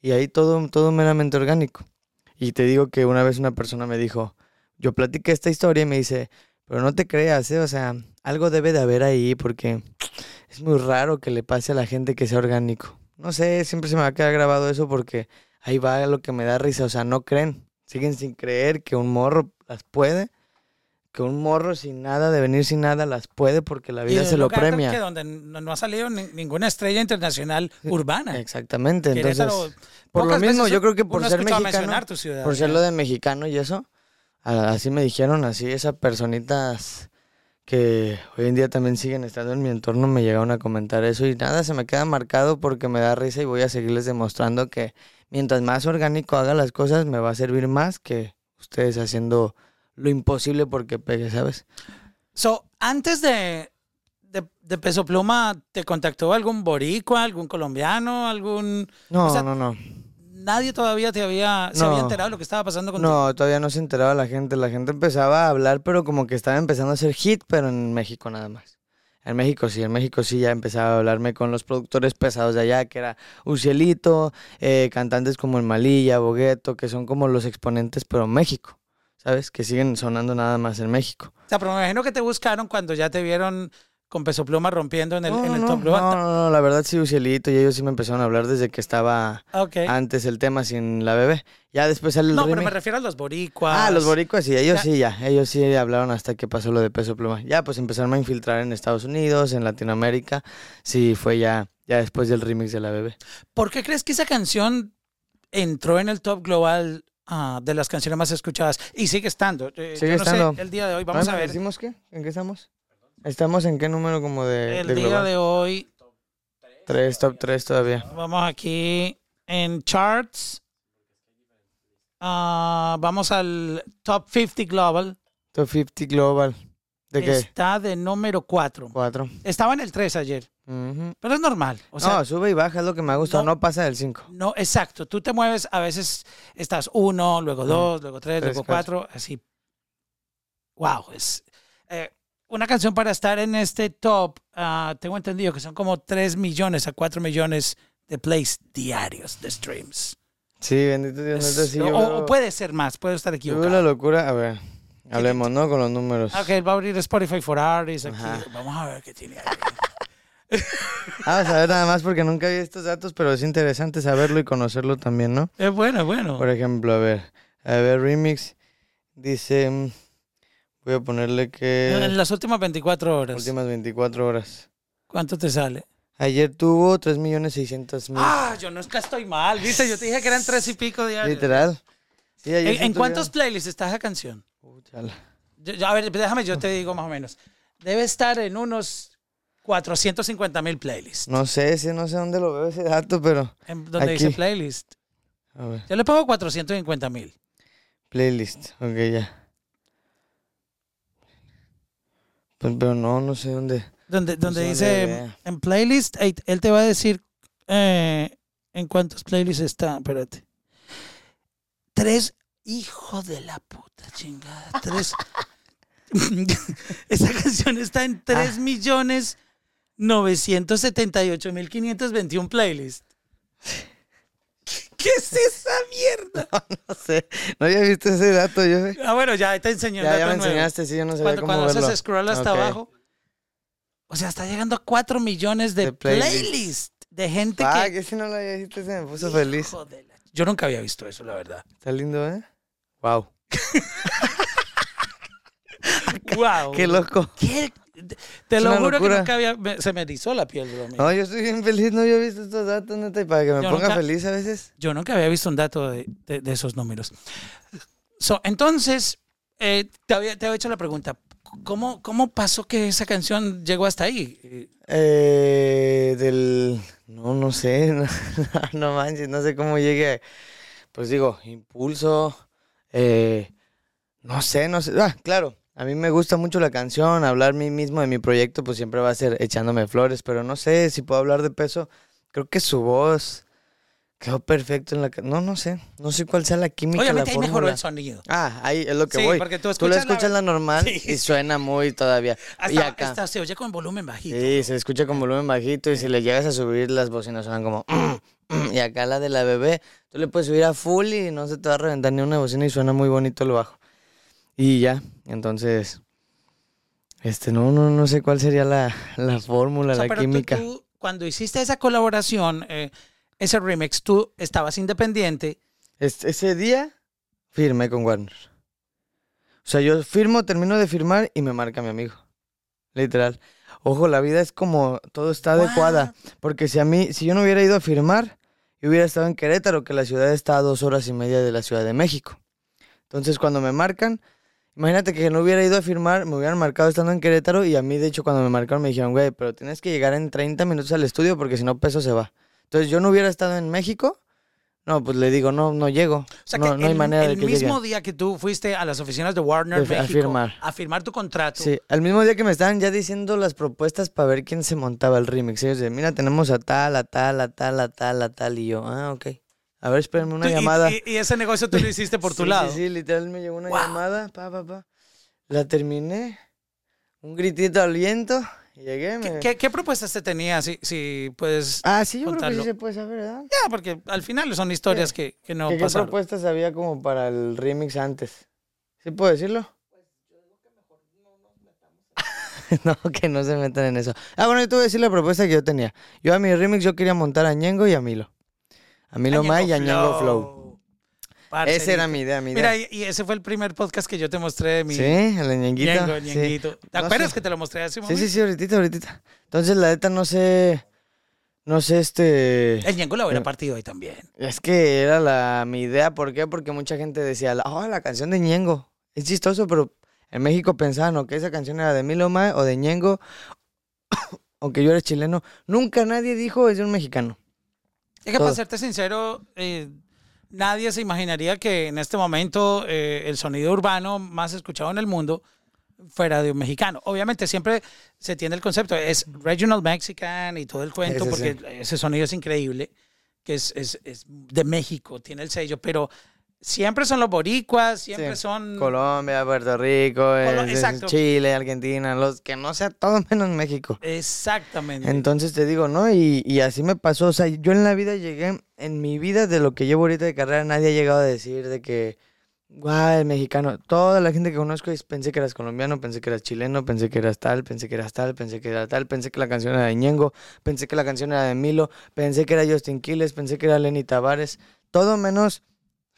y ahí todo, todo meramente orgánico. Y te digo que una vez una persona me dijo, yo platiqué esta historia y me dice, pero no te creas, ¿eh? o sea, algo debe de haber ahí porque es muy raro que le pase a la gente que sea orgánico. No sé, siempre se me va a quedar grabado eso porque ahí va lo que me da risa, o sea, no creen, siguen sin creer que un morro las puede, que un morro sin nada, de venir sin nada, las puede porque la vida se lo premia. Que donde no, ha salido ni- ninguna estrella internacional urbana. Exactamente, entonces, por lo mismo, yo creo que por ser mexicano, ciudad, por ser lo de mexicano y eso, así me dijeron, así esas personitas que hoy en día también siguen estando en mi entorno me llegaron a comentar eso y nada, se me queda marcado porque me da risa y voy a seguirles demostrando que mientras más orgánico haga las cosas me va a servir más que ustedes haciendo lo imposible porque pegue, ¿sabes? So, antes de, de, de Peso Pluma, ¿te contactó algún boricua, algún colombiano, algún... No, O sea, no, no. Nadie todavía te había, se había enterado de lo que estaba pasando contigo. No, todavía no se enteraba la gente. La gente empezaba a hablar, pero como que estaba empezando a hacer hit, pero en México nada más. En México sí, en México sí ya empezaba a hablarme con los productores pesados de allá, que era Ucielito, eh, cantantes como el Malilla, Bogueto, que son como los exponentes, pero en México, ¿sabes? Que siguen sonando nada más en México. O sea, pero me imagino que te buscaron cuando ya te vieron con Peso Pluma rompiendo en el, no, en el no, Top Global. no, no, no, la verdad sí, Ucielito y ellos sí me empezaron a hablar desde que estaba antes el tema sin la bebé. Ya después sale el no, pero me refiero a los boricuas. Ah, los boricuas, sí, ellos Ya. sí, ya. Ellos sí hablaron hasta que pasó lo de peso pluma. Ya, pues empezaron a infiltrar en Estados Unidos, en Latinoamérica. Sí, fue ya, ya después del remix de la bebé. ¿Por qué crees que esa canción entró en el Top Global ah, de las canciones más escuchadas? Y sigue estando. Eh, Sigue yo no sé, estando. el día de hoy, vamos Ah, a ver. ¿Decimos qué? ¿En qué estamos? ¿Estamos en qué número como de, El de día global? de hoy, Tres, top 3 todavía. vamos aquí en charts. Ah, vamos al Top 50 Global. Top 50 global. ¿De qué? Está de número 4. Cuatro. Estaba en el 3 ayer, Ujú. pero es normal. O sea, no, sube y baja, es lo que me ha gustado. no- No, pasa del 5. No, exacto. Tú te mueves, a veces estás uno, luego dos, luego tres, Tres, luego cuatro, así. Wow, es eh, una canción para estar en este top. ah, tengo entendido que son como 3 millones a 4 millones de plays diarios de streams. Sí, bendito Dios. Es- sí, o, yo o puede ser más, puedo estar yo equivocado. la locura. A ver, Hablemos, ¿no? Con los números. Ok, va a abrir Spotify for Artists aquí. Vamos a ver qué tiene ahí. Ah, Vamos a ver nada más porque nunca vi estos datos, pero es interesante saberlo y conocerlo también, ¿no? Es bueno, es bueno. Por ejemplo, a ver, a ver, remix dice, mm, voy a ponerle que En las últimas 24 horas, últimas 24 horas. ¿cuánto te sale? Ayer tuvo 3.600.000. Ah, yo no es que estoy mal, ¿viste? Yo te dije que eran tres y pico diarios. Literal. Sí, ¿En, cuántos playlists está esa canción? Yo- yo- a ver, déjame, yo te digo más o menos. Debe estar en unos 450 mil playlists. No sé, sí, no sé dónde lo veo ese dato, pero En donde Aquí. dice playlist. a ver, Yo le pongo 450 mil. playlist, ok, ya. Pues, pero no, no sé dónde. Donde, donde sé dice dónde en playlist, él te va a decir eh, en cuántos playlists está. Espérate. Tres, hijo de la puta chingada. Tres. Esa canción está en 3 Ah. millones 978 mil 521 playlists. ¿Qué es esa mierda? No sé, no había visto ese dato yo. Ah, bueno, ya te enseñé Ya, ya dato me nuevo. enseñaste, sí, yo no sabía Cuando, cómo cuando verlo. haces scroll hasta abajo. O sea, está llegando a 4 millones de, De playlists. playlists de gente Ah, que. que si no lo había visto, se me puso feliz. Hijo de la- Yo nunca había visto eso, la verdad. Está lindo, ¿eh? Wow. Wow. Qué loco. ¿Qué? Te Es lo juro locura. que nunca había. me- se me erizó la piel, bro. No, yo estoy bien feliz, no había visto estos datos, neta, y para que me Yo ponga nunca- feliz a veces. Yo nunca había visto un dato de, de- de esos números. So, entonces, eh, te, había, te había hecho la pregunta. ¿Cómo, ¿Cómo pasó que esa canción llegó hasta ahí? Eh, del... No, no sé, no, no manches, no sé cómo llegué. Pues digo, impulso, eh, no sé, no sé. Ah, claro, a mí me gusta mucho la canción, hablar mí mismo de mi proyecto, pues siempre va a ser echándome flores, pero no sé si puedo hablar de peso. Creo que su voz quedó perfecto en la... No, no sé, no sé cuál sea la química, Obviamente la ahí mejoró el sonido. Ah, ahí es lo que Sí, voy. porque tú Tú, escuchas la la- escuchas la, normal Sí. y suena muy todavía. y Hasta, acá. hasta se oye con volumen bajito. Sí, se escucha con volumen bajito y si le llegas a subir las bocinas suenan como... y acá la de la bebé, tú le puedes subir a full y no se te va a reventar ni una bocina y suena muy bonito el bajo. Y ya, entonces... Este, no, no, no sé cuál sería la, la fórmula, O sea, la pero química. tú, cuando hiciste esa colaboración, eh, ese remix, tú estabas independiente. Es- ese día firmé con Warner. O sea, yo firmo, termino de firmar y me marca mi amigo. Literal. Ojo, la vida es como todo está adecuada. Porque si a mí, si yo no hubiera ido a firmar, yo hubiera estado en Querétaro, que la ciudad está a dos horas y media de la Ciudad de México. Entonces, cuando me marcan, imagínate que no hubiera ido a firmar, me hubieran marcado estando en Querétaro y a mí, de hecho, cuando me marcaron me dijeron, güey, pero tienes que llegar en 30 minutos al estudio porque si no, peso se va. Entonces, yo no hubiera estado en México, no, pues le digo, no, no llego. O sea, no, que no hay el, manera el de que mismo llegue. día que tú fuiste a las oficinas de Warner De- a México firmar. a firmar tu contrato, Sí, al mismo día que me estaban ya diciendo las propuestas para ver quién se montaba el remix. Ellos de, mira, tenemos a tal, a tal, a tal, a tal, a tal. Y yo, ah, ok. A ver, espérenme una y- llamada. Y, y ese negocio tú lo hiciste por tu Sí, lado. Sí, sí, literal me llegó una Wow. llamada, pa, pa, pa. La terminé, un gritito al viento, llegué. ¿Qué, Me... qué, qué propuestas te tenía? Si, si puedes. Ah, sí, yo creo que contarlo? sí se puede saber, ¿verdad? Ya, porque al final son historias que, que no ¿Qué, qué pasaron. propuestas había como para el remix antes? ¿Sí puedo decirlo? no, que no se metan en eso. Ah, bueno, yo te voy a decir la propuesta que yo tenía. Yo a mi remix yo quería montar a Ñengo y a Milo. A Milo May y a Ñengo Flow. Parcerito. Esa era mi idea, mi Mira, idea. y, y ese fue el primer podcast que yo te mostré de mi Sí, el Ñenguito. Ñengo, sí. Ñenguito. ¿Te No acuerdas sé. que te lo mostré hace un Sí, momento? sí, sí, ahorita, ahorita. Entonces, la neta, no sé. No sé, este. El Ñengo lo hubiera Eh, partido ahí también. Es que era la, mi idea. ¿Por qué? Porque mucha gente decía, oh, la canción de Ñengo. Es chistoso, pero en México pensaban o que esa canción era de Milo May o de Ñengo, o que yo era chileno. Nunca nadie dijo es de un mexicano. Es que todo. para serte sincero, eh, nadie se imaginaría que en este momento eh, el sonido urbano más escuchado en el mundo fuera de un mexicano. Obviamente siempre se tiene el concepto, es regional mexican y todo el cuento, Ese porque sí. ese sonido es increíble, que es, es- es de México, tiene el sello, pero siempre son los boricuas, siempre Sí. son... Colombia, Puerto Rico, es- es exacto. Chile, Argentina, los que no sea todo menos México. Exactamente. Entonces te digo, ¿no? Y, y así me pasó. O sea, yo en la vida llegué, en mi vida de lo que llevo ahorita de carrera, nadie ha llegado a decir de que, guau, el mexicano. Toda la gente que conozco pensé que eras colombiano, pensé que eras chileno, pensé que eras tal, pensé que eras tal, pensé que era tal, pensé que la canción era de Ñengo, pensé que la canción era de Milo, pensé que era Justin Quiles, pensé que era Lenny Tavares. Todo menos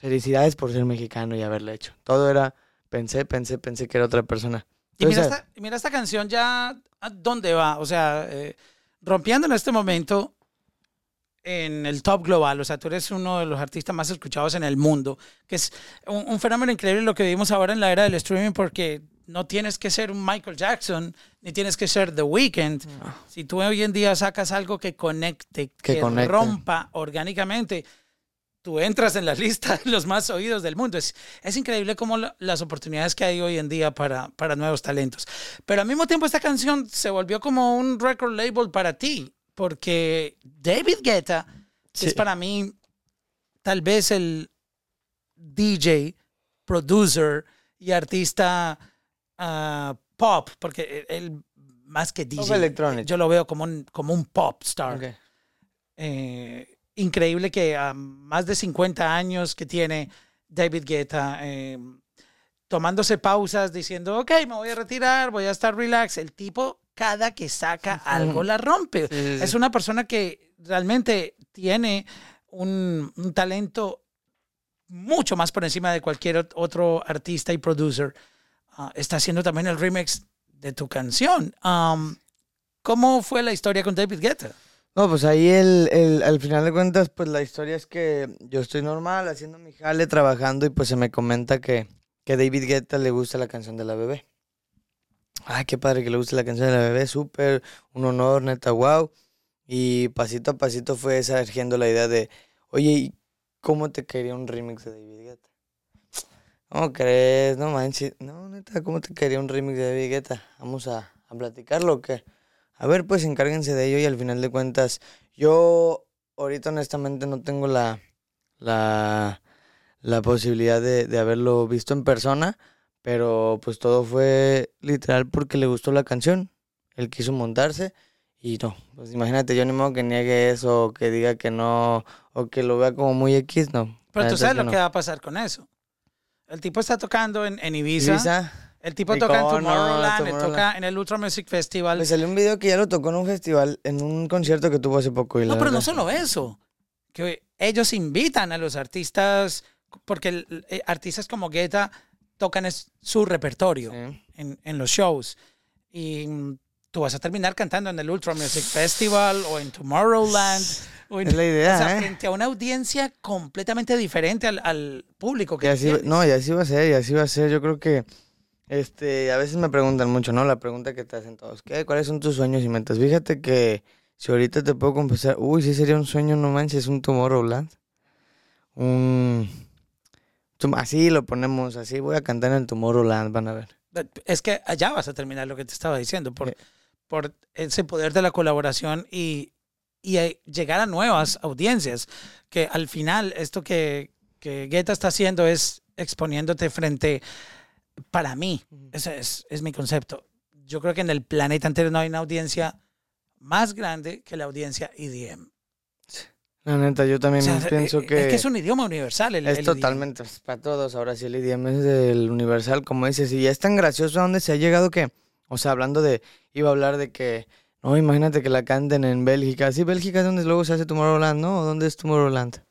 felicidades por ser mexicano y haberla hecho. Todo era, pensé, pensé, pensé que era otra persona. Y mira esta, mira esta canción ya, ¿a dónde va? O sea, eh, rompiendo en este momento en el top global, o sea, tú eres uno de los artistas más escuchados en el mundo, que es un, un fenómeno increíble lo que vivimos ahora en la era del streaming porque no tienes que ser un Michael Jackson, ni tienes que ser The Weeknd. Si tú hoy en día sacas algo que conecte, que, Que conecte. rompa orgánicamente, tú entras en la lista de los más oídos del mundo. Es, es increíble como la- las oportunidades que hay hoy en día para, para nuevos talentos. Pero al mismo tiempo esta canción se volvió como un record label para ti, porque David Guetta es para mí tal vez el DJ, producer y artista ah, pop, porque él más que DJ, yo lo veo como un, como un pop star eh, increíble que a más de 50 años que tiene David Guetta, eh, tomándose pausas, diciendo, ok, me voy a retirar, voy a estar relax. El tipo, cada que saca algo, la rompe. Sí, sí, sí. Es una persona que realmente tiene un, un talento mucho más por encima de cualquier ot- otro artista y producer. Ah, está haciendo también el remix de tu canción. Um, ¿Cómo fue la historia con David Guetta? No, pues ahí el, el- al final de cuentas, pues la historia es que yo estoy normal haciendo mi jale, trabajando y pues se me comenta que, que David Guetta le gusta la canción de la bebé. Ay, qué padre que le guste la canción de la bebé, súper, un honor, neta, wow. Y pasito a pasito fue surgiendo la idea de, oye, ¿y cómo te quería un remix de David Guetta? ¿Cómo crees? No manches, no, neta, ¿cómo te quería un remix de David Guetta? Vamos a, a platicarlo o qué? A ver, pues encárguense de ello y al final de cuentas, yo ahorita honestamente no tengo la, la, la posibilidad de, de haberlo visto en persona, pero pues todo fue literal porque le gustó la canción, él quiso montarse y no, pues imagínate, yo ni modo que niegue eso o que diga que no, o que lo vea como muy X, no. Pero tú sabes es lo no. que va a pasar con eso. El tipo está tocando en, en Ibiza. Ibiza, El tipo toca en no, Tomorrowland, él Tomorrowland. toca en el Ultra Music Festival. me salió un video que ya lo tocó en un festival, en un concierto que tuvo hace poco. Y no, pero no verdad- solo eso. Que ellos invitan a los artistas, porque el- eh, artistas como Guetta tocan es su repertorio Sí. en, en los shows. Y mm, tú vas a terminar cantando en el Ultra Music Festival o en Tomorrowland. o en- Es la idea, o sea, ¿eh? frente a una audiencia completamente diferente al, al público que Y así, no, y así va a ser, y así va a ser. Yo creo que, este, a veces me preguntan mucho, ¿no? La pregunta que te hacen todos, ¿qué? ¿Cuáles son tus sueños y metas? Fíjate que si ahorita te puedo confesar, uy, sí sería un sueño, no manches, un Tomorrowland. Un... Así lo ponemos, así voy a cantar en el Tomorrowland, van a ver. Es que allá vas a terminar lo que te estaba diciendo, por, Eh. por ese poder de la colaboración y, y eh, llegar a nuevas audiencias. Que al final, esto que, que Guetta está haciendo es exponiéndote frente, para mí, ese es, es mi concepto. Yo creo que en el planeta entero no hay una audiencia más grande que la audiencia EDM. La neta, yo también O sea, pienso que... es que es un idioma universal. El, Es el totalmente pues, para todos. Ahora sí, el IDM es del universal, como dices. Y es tan gracioso a donde se ha llegado que, o sea, hablando de, iba a hablar de que, no, imagínate que la canten en Bélgica. Sí, Bélgica es donde luego se hace Tomorrowland, ¿no? ¿Dónde es Tomorrowland?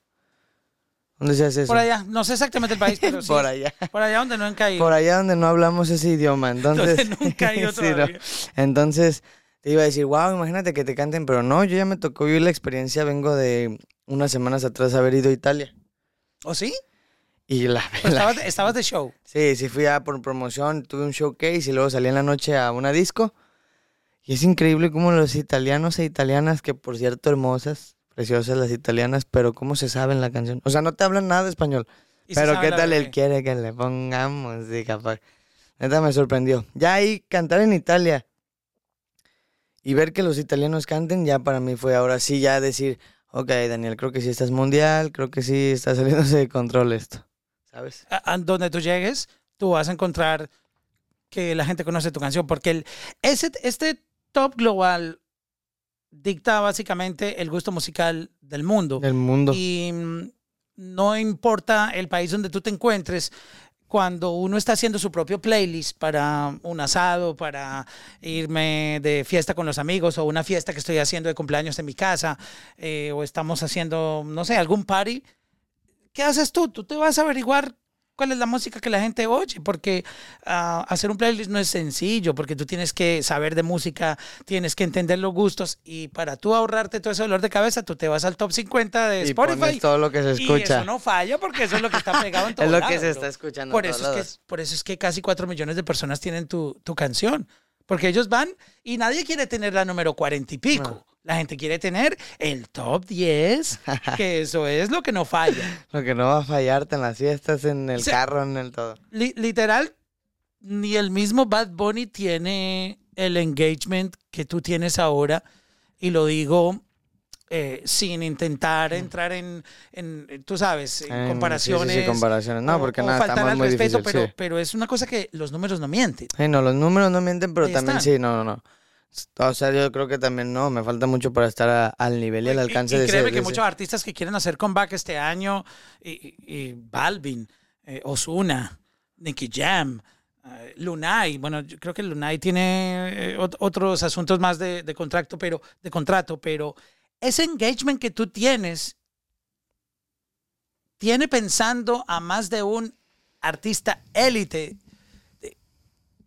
¿Dónde se hace eso? Por allá, no sé exactamente el país, pero sí. Por allá. Por allá donde no han caído. Por allá donde no hablamos ese idioma. Entonces, nunca he ido Sí, ¿no? todavía. Entonces, te iba a decir, wow, imagínate que te canten, pero no, yo ya me tocó vivir la experiencia. Vengo de unas semanas atrás haber ido a Italia. ¿O sí? Y la, Pues la- estabas, estabas de show. Sí, sí fui a por promoción, tuve un showcase y luego salí en la noche a una disco. Y es increíble cómo los italianos e italianas, que por cierto hermosas, preciosas las italianas, pero cómo se saben la canción. O sea, no te hablan nada de español. Pero sabe qué tal él quiere que le pongamos música. Neta me sorprendió. Ya ahí cantar en Italia y ver que los italianos canten, ya para mí fue ahora sí ya decir, ok Daniel, creo que sí estás mundial, creo que sí está saliéndose de control esto. ¿Sabes? A- a donde tú llegues, tú vas a encontrar que la gente conoce tu canción, porque el, ese, este top global dicta básicamente el gusto musical del mundo. Del mundo. Y mm, no importa el país donde tú te encuentres, cuando uno está haciendo su propio playlist para un asado, para irme de fiesta con los amigos o una fiesta que estoy haciendo de cumpleaños en mi casa eh, o estamos haciendo, no sé, algún party, ¿qué haces tú? Tú te vas a averiguar cuál es la música que la gente oye, porque ah, hacer un playlist no es sencillo, porque tú tienes que saber de música, tienes que entender los gustos y para tú ahorrarte todo ese dolor de cabeza, tú te vas al top 50 de Y Spotify. pones todo lo que se Y escucha. eso no falla porque eso es lo que está pegado en todo Es lo lado, que se está escuchando Por en eso, es que, por eso es que casi 4 millones de personas tienen tu, tu canción. Porque ellos van y nadie quiere tener la número 40 y pico. La gente quiere tener el top 10, que eso es lo que no falla. Lo que no va a fallarte en las fiestas, en el Sí. carro, en el todo. Li- literal, ni el mismo Bad Bunny tiene el engagement que tú tienes ahora. Y lo digo eh, sin intentar entrar en, en, tú sabes, en En- comparaciones. sí, sí, sí, comparaciones. No, o- porque o nada, está faltar al muy respeto, difícil, pero, pero es una cosa que los números no mienten. Sí, no, los números no mienten, pero Ahí también están. sí, no, no, no. O sea, yo creo que también no, me falta mucho para estar a- al nivel y al alcance y, y de ese- créeme de que ese- muchos artistas que quieren hacer comeback este año, y, y- Balvin, eh, Ozuna, Nicky Jam, eh, Lunay, bueno, yo creo que Lunay tiene eh, ot- otros asuntos más de, de contrato, pero de contrato, pero ese engagement que tú tienes tiene pensando a más de un artista élite. de,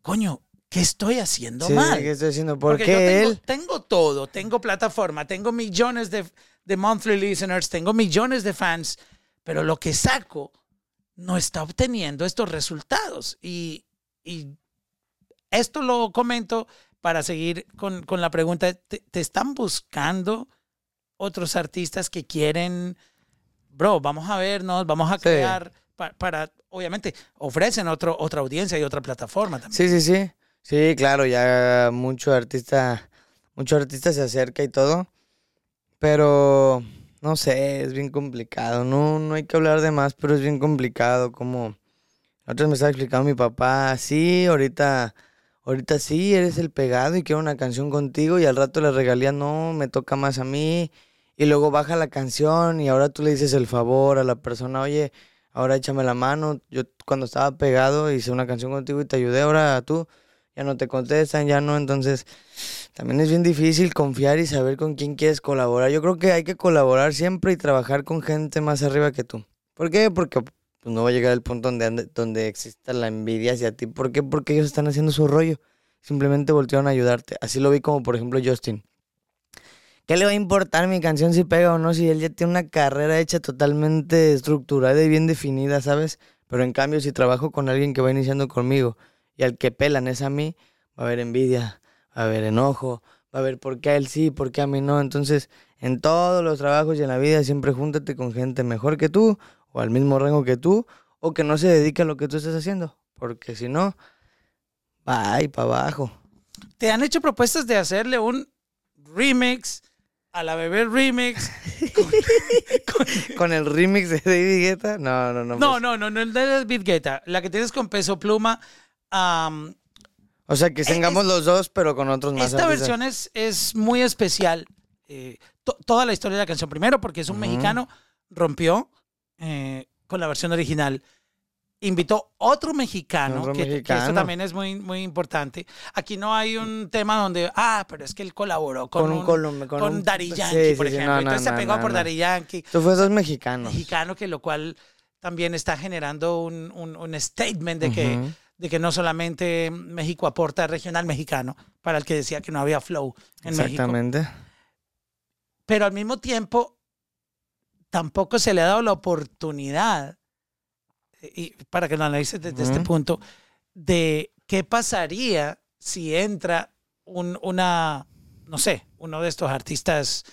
Coño, ¿qué estoy haciendo Sí, mal? ¿qué estoy haciendo? ¿Por Porque qué yo tengo, él? tengo todo, tengo plataforma, tengo millones de, de monthly listeners, tengo millones de fans, pero lo que saco no está obteniendo estos resultados. Y, y esto lo comento para seguir con, con la pregunta, ¿te, te están buscando otros artistas que quieren, bro, vamos a vernos, vamos a Sí. crear, pa- para, obviamente, ofrecen otro, otra audiencia y otra plataforma también. Sí, sí, sí. Sí, claro, ya mucho artista, se acerca y todo. Pero no sé, es bien complicado. No, no hay que hablar de más, pero es bien complicado. Como vez me estaba explicando mi papá, sí, ahorita, ahorita sí, eres el pegado y quiero una canción contigo, y al rato le regalía, no, me toca más a mí. Y luego baja la canción y ahora tú le dices el favor a la persona, oye, ahora échame la mano. Yo cuando estaba pegado hice una canción contigo y te ayudé, ahora tú ya no te contestan, ya no. Entonces, también es bien difícil confiar y saber con quién quieres colaborar. Yo creo que hay que colaborar siempre y trabajar con gente más arriba que tú. ¿Por qué? Porque pues, no va a llegar el punto donde, donde exista la envidia hacia ti. ¿Por qué? Porque ellos están haciendo su rollo. Simplemente voltearon a ayudarte. Así lo vi como, por ejemplo, Justin. ¿Qué le va a importar mi canción si pega o no? Si él ya tiene una carrera hecha totalmente estructurada y bien definida, ¿sabes? Pero en cambio, si trabajo con alguien que va iniciando conmigo y al que pelan es a mí, va a haber envidia, va a haber enojo, va a haber por qué a él sí, por qué a mí no. Entonces, en todos los trabajos y en la vida, siempre júntate con gente mejor que tú o al mismo rango que tú o que no se dedique a lo que tú estás haciendo. Porque si no, va ahí para abajo. ¿Te han hecho propuestas de hacerle un remix a la bebé remix? Con el remix de David Guetta, no, no, no. No, pues. no, no, no, el de Beat Guetta, la que tienes con peso pluma. O sea, que tengamos los dos, pero con otros más. esta versión es, es muy especial. eh, to- toda la historia de la canción. Primero, porque es un mexicano, rompió eh, con la versión original. Invitó otro mexicano, Otro que, que esto mexicano. también es muy, muy importante. Aquí no hay un tema donde, ah, pero es que él colaboró con, Con un con con un- Daddy sí, Yankee, sí, por sí, ejemplo. no, Entonces no, se pegó no, por. Daddy Yankee Esto fue dos mexicanos. mexicano, que lo cual también está generando un, un- un statement de que. De que no solamente México aporta regional mexicano, para el que decía que no había flow en México, Exactamente. pero al mismo tiempo tampoco se le ha dado la oportunidad, y para que lo analices desde este punto, de qué pasaría si entra un, una, no sé, uno de estos artistas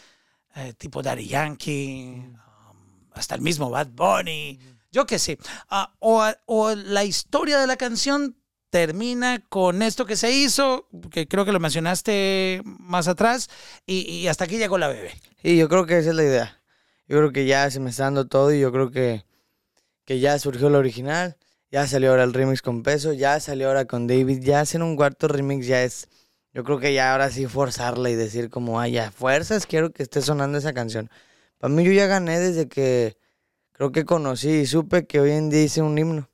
eh, tipo Daddy Yankee, um, hasta el mismo Bad Bunny, yo qué sé, Ah, o, la historia de la canción termina con esto que se hizo, que creo que lo mencionaste más atrás, y, hasta aquí llegó la bebé. Y yo creo que esa es la idea. Yo creo que ya se me está dando todo y yo creo que, que ya surgió el original. Ya salió ahora el remix con peso, ya salió ahora con David. Ya hacer un cuarto remix ya es. Yo creo que ya ahora sí forzarla y decir como, ay, ya, fuerzas, quiero que esté sonando esa canción. Para mí yo ya gané desde que creo que conocí y supe que hoy en día hice un himno.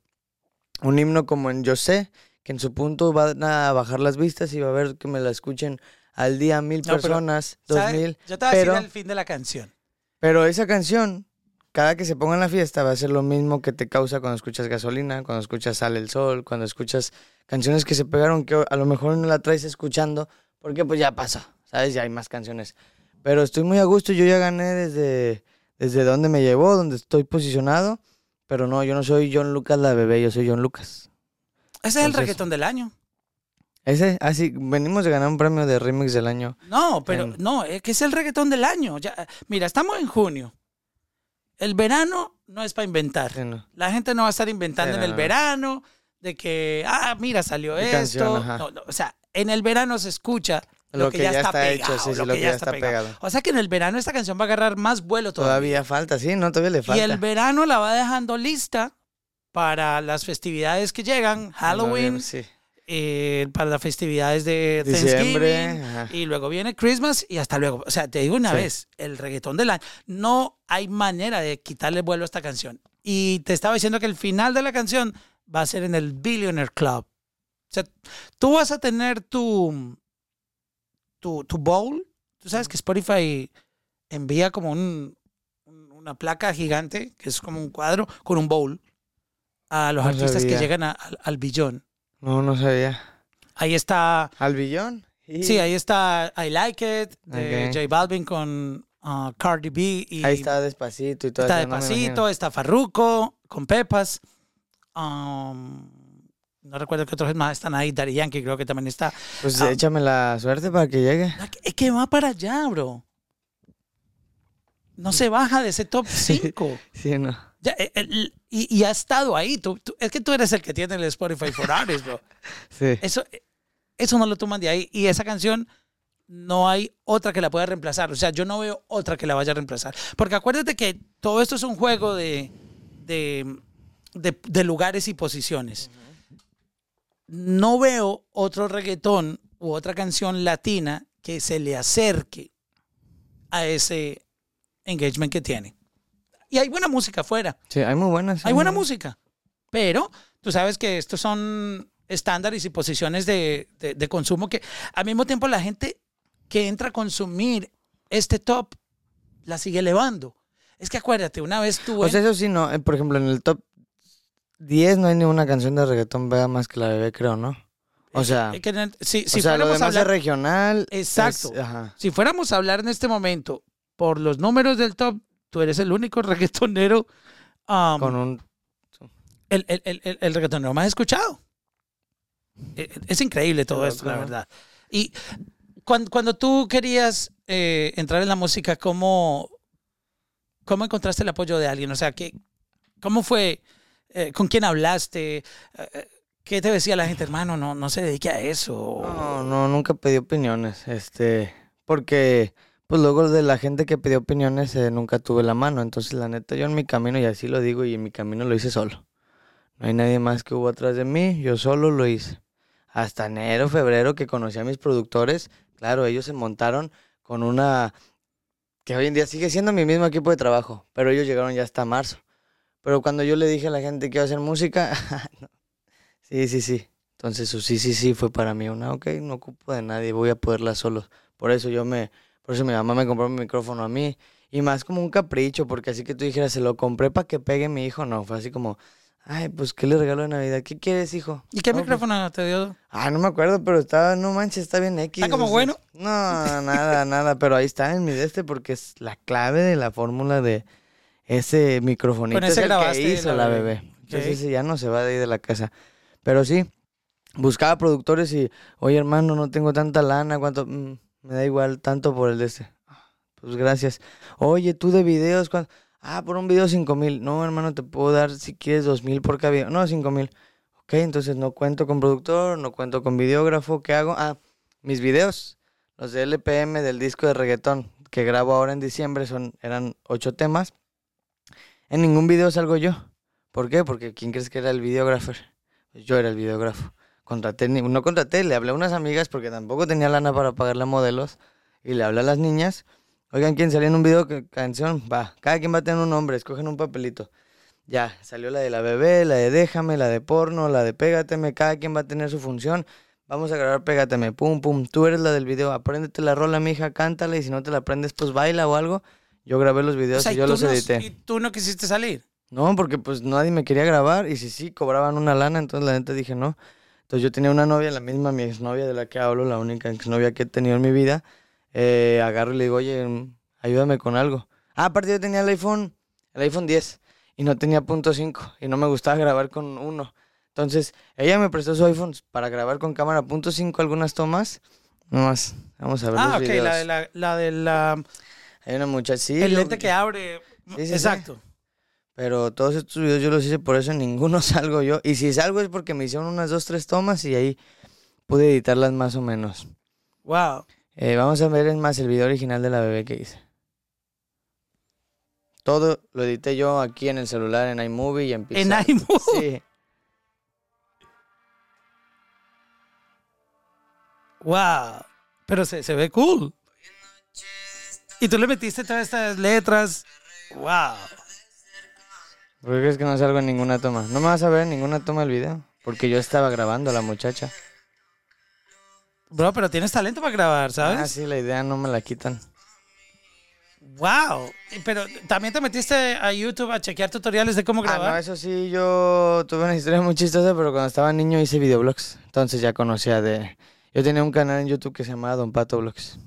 un himno como en Yo sé, que en su punto van a bajar las vistas y va a ver que me la escuchen al día mil No, pero, personas, dos mil. Yo te voy a decir el fin de la canción. Pero esa canción, cada que se ponga en la fiesta, va a ser lo mismo que te causa cuando escuchas gasolina, cuando escuchas Sale el Sol, cuando escuchas canciones que se pegaron que a lo mejor no la traes escuchando, porque pues ya pasa, ¿sabes? Ya hay más canciones. Pero estoy muy a gusto, yo ya gané desde, desde donde me llevó, donde estoy posicionado. Pero no, yo no soy John Lucas la bebé, yo soy John Lucas. Ese es el reggaetón del año. Ese, así, venimos de ganar un premio de remix del año. No, pero En- no, es que es el reggaetón del año. Ya, mira, estamos en junio. El verano no es para inventar. Sí, no. La gente no va a estar inventando Sí, en el no. verano de que, ah, mira, salió Mi esto. canción, ajá. No, no, o sea, en el verano se escucha lo, que, ya, está, pegado. hecho, sí, sí, lo que ya está pegado. pegado. O sea que en el verano esta canción va a agarrar más vuelo todavía. Todavía falta, sí, no, todavía le Y falta. el verano la va dejando lista para las festividades que llegan, Halloween, Sí. eh, para las festividades de Diciembre, Thanksgiving, ajá. y luego viene Christmas y hasta luego. O sea, te digo una Sí. vez, el reggaetón del año, no hay manera de quitarle vuelo a esta canción. Y te estaba diciendo que el final de la canción va a ser en el Billionaire Club. O sea, tú vas a tener tu, tu, tu bowl. Tú sabes que Spotify envía como un, un- una placa gigante, que es como un cuadro, con un bowl a los No artistas que llegan a- al- al billón. No, no sabía. Ahí está ¿Al billón? Sí, ahí está I Like It de Ok. J Balvin con uh, Cardi B y Ahí está despacito y todo está eso, Despacito, está Farruko con Pepas. Um, no recuerdo qué otros más están ahí. Daddy Yankee creo que también está. Pues Ah. échame la suerte para que llegue. Es que va para allá, bro. No se baja de ese top 5. Sí, no. y, y ha estado ahí. Tú- tú- es que tú eres el que tiene el Spotify for Artists, bro. Sí. Eso, eso no lo toman de ahí. Y esa canción no hay otra que la pueda reemplazar. O sea, yo no veo otra que la vaya a reemplazar. Porque acuérdate que todo esto es un juego de, de, de- de lugares y posiciones. No veo otro reggaetón u otra canción latina que se le acerque a ese engagement que tiene. Y hay buena música afuera. Sí, hay muy buenas. Hay buena muy- música, pero tú sabes que estos son estándares y posiciones de, de- de consumo que al mismo tiempo la gente que entra a consumir este top la sigue elevando. Es que acuérdate, una vez tú... O sea, eso sí, no. eh, Por ejemplo, en el top 10 no hay ninguna canción de reggaetón vea más que la bebé, creo, ¿no? O sea, eh, que en el- si, si o sea lo demás es hablar, regional. Exacto. es- si fuéramos a hablar en este momento por los números del top, tú eres el único reggaetonero, um, Con un... el, el, el, reggaetonero más escuchado. Eh, Es increíble todo esto, la verdad. Y cuando, cuando tú querías eh, entrar en la música, ¿cómo, ¿cómo encontraste el apoyo de alguien? O sea, ¿qué, ¿cómo fue? Eh, ¿Con quién hablaste? Eh, eh, ¿Qué te decía la gente, hermano? No, no se dedique a eso. No, no, nunca pedí opiniones. Este, porque, pues luego de la gente que pidió opiniones nunca tuve la mano. Entonces, la neta, yo en mi camino, y así lo digo, y en mi camino lo hice solo. No hay nadie más que hubo atrás de mí, yo solo lo hice. Hasta enero, febrero, que conocí a mis productores, claro, ellos se montaron con una que hoy en día sigue siendo mi mismo equipo de trabajo, pero ellos llegaron ya hasta marzo. Pero cuando yo le dije a la gente que iba a hacer música, no. sí, sí, sí. Entonces su sí, sí, sí fue para mí una, ok, no ocupo de nadie, voy a poderla solo. Por eso yo me, por eso mi mamá me compró mi micrófono a mí. Y más como un capricho, porque así que tú dijeras, se lo compré para que pegue mi hijo, no, fue así como, ay, pues, ¿qué le regalo de Navidad? ¿Qué quieres, hijo? ¿Y qué "No, pues, micrófono te dio? Ah, no me acuerdo, pero estaba, no manches, está bien X. ¿Está como o sea, bueno? No, nada, nada, pero ahí está en mi de este porque es la clave de la fórmula de ese microfonito. Con ese es el grabaste que hizo la bebé. bebé. Entonces ya no se va de ahí de la casa. Pero sí, buscaba productores y, oye hermano, no tengo tanta lana, ¿cuánto? Mm, me da igual, tanto por el de este. Pues gracias. Oye, tú de videos, ¿cuánto? Ah, por un video cinco mil. No, hermano, te puedo dar si quieres dos mil por cada video. No, cinco mil. Ok, entonces no cuento con productor, no cuento con videógrafo. ¿Qué hago? Ah, mis videos, los de LPM del disco de reggaetón que grabo ahora en diciembre, son, eran ocho temas. En ningún video salgo yo. ¿Por qué? Porque ¿quién crees que era el videógrafo? Pues yo era el videógrafo. Contraté, no contraté, le hablé a unas amigas porque tampoco tenía lana para pagarle a modelos. Y le hablé a las niñas. Oigan, ¿quién salía en un video? ¿Qué canción? Va, cada quien va a tener un nombre, escogen un papelito. Ya, salió la de la bebé, la de déjame, la de porno, la de pégateme, cada quien va a tener su función. Vamos a grabar pégateme, pum, pum. Tú eres la del video, apréndete la rola, mija, cántala y si no te la aprendes, pues baila o algo. Yo grabé los O videos sea, y yo los no- edité. y tú no quisiste salir. No, porque pues nadie me quería grabar y si sí, cobraban una lana, entonces la neta dije no. Entonces yo tenía una novia, la misma mi exnovia de la que hablo, la única exnovia que he tenido en mi vida. Eh, agarro y le digo, oye, ayúdame con algo. Ah, aparte yo tenía el iPhone, el iPhone 10 y no tenía punto 5 y no me gustaba grabar con uno. Entonces ella me prestó su iPhone para grabar con cámara punto 5 algunas tomas. Nomás, vamos a ver Ah, los ok, videos. la de la, la de la- Hay una muchacha, sí, el lente que abre. Sí, sí, Exacto. Pero todos estos videos yo los hice por eso en ninguno salgo yo. Y si salgo es porque me hicieron unas dos, tres tomas y ahí pude editarlas más o menos. Wow. Eh, vamos a ver es más el video original de la bebé que hice. Todo lo edité yo aquí en el celular, en iMovie y en En Pixar. iMovie. Sí. Wow. Pero se, se ve cool. Y tú le metiste todas estas letras. Wow. ¿Por qué crees que no salgo en ninguna toma? No me vas a ver en ninguna toma del video. Porque yo estaba grabando a la muchacha. Bro, pero tienes talento para grabar, Ah, ¿sabes? sí, la idea no me la quitan. Wow. Pero también te metiste a YouTube a chequear tutoriales de cómo Ah, no, grabar. eso sí, yo tuve una historia muy chistosa, pero cuando estaba niño hice videoblogs. Entonces ya conocía de... Yo tenía un canal en YouTube que se llamaba Don Pato Vlogs.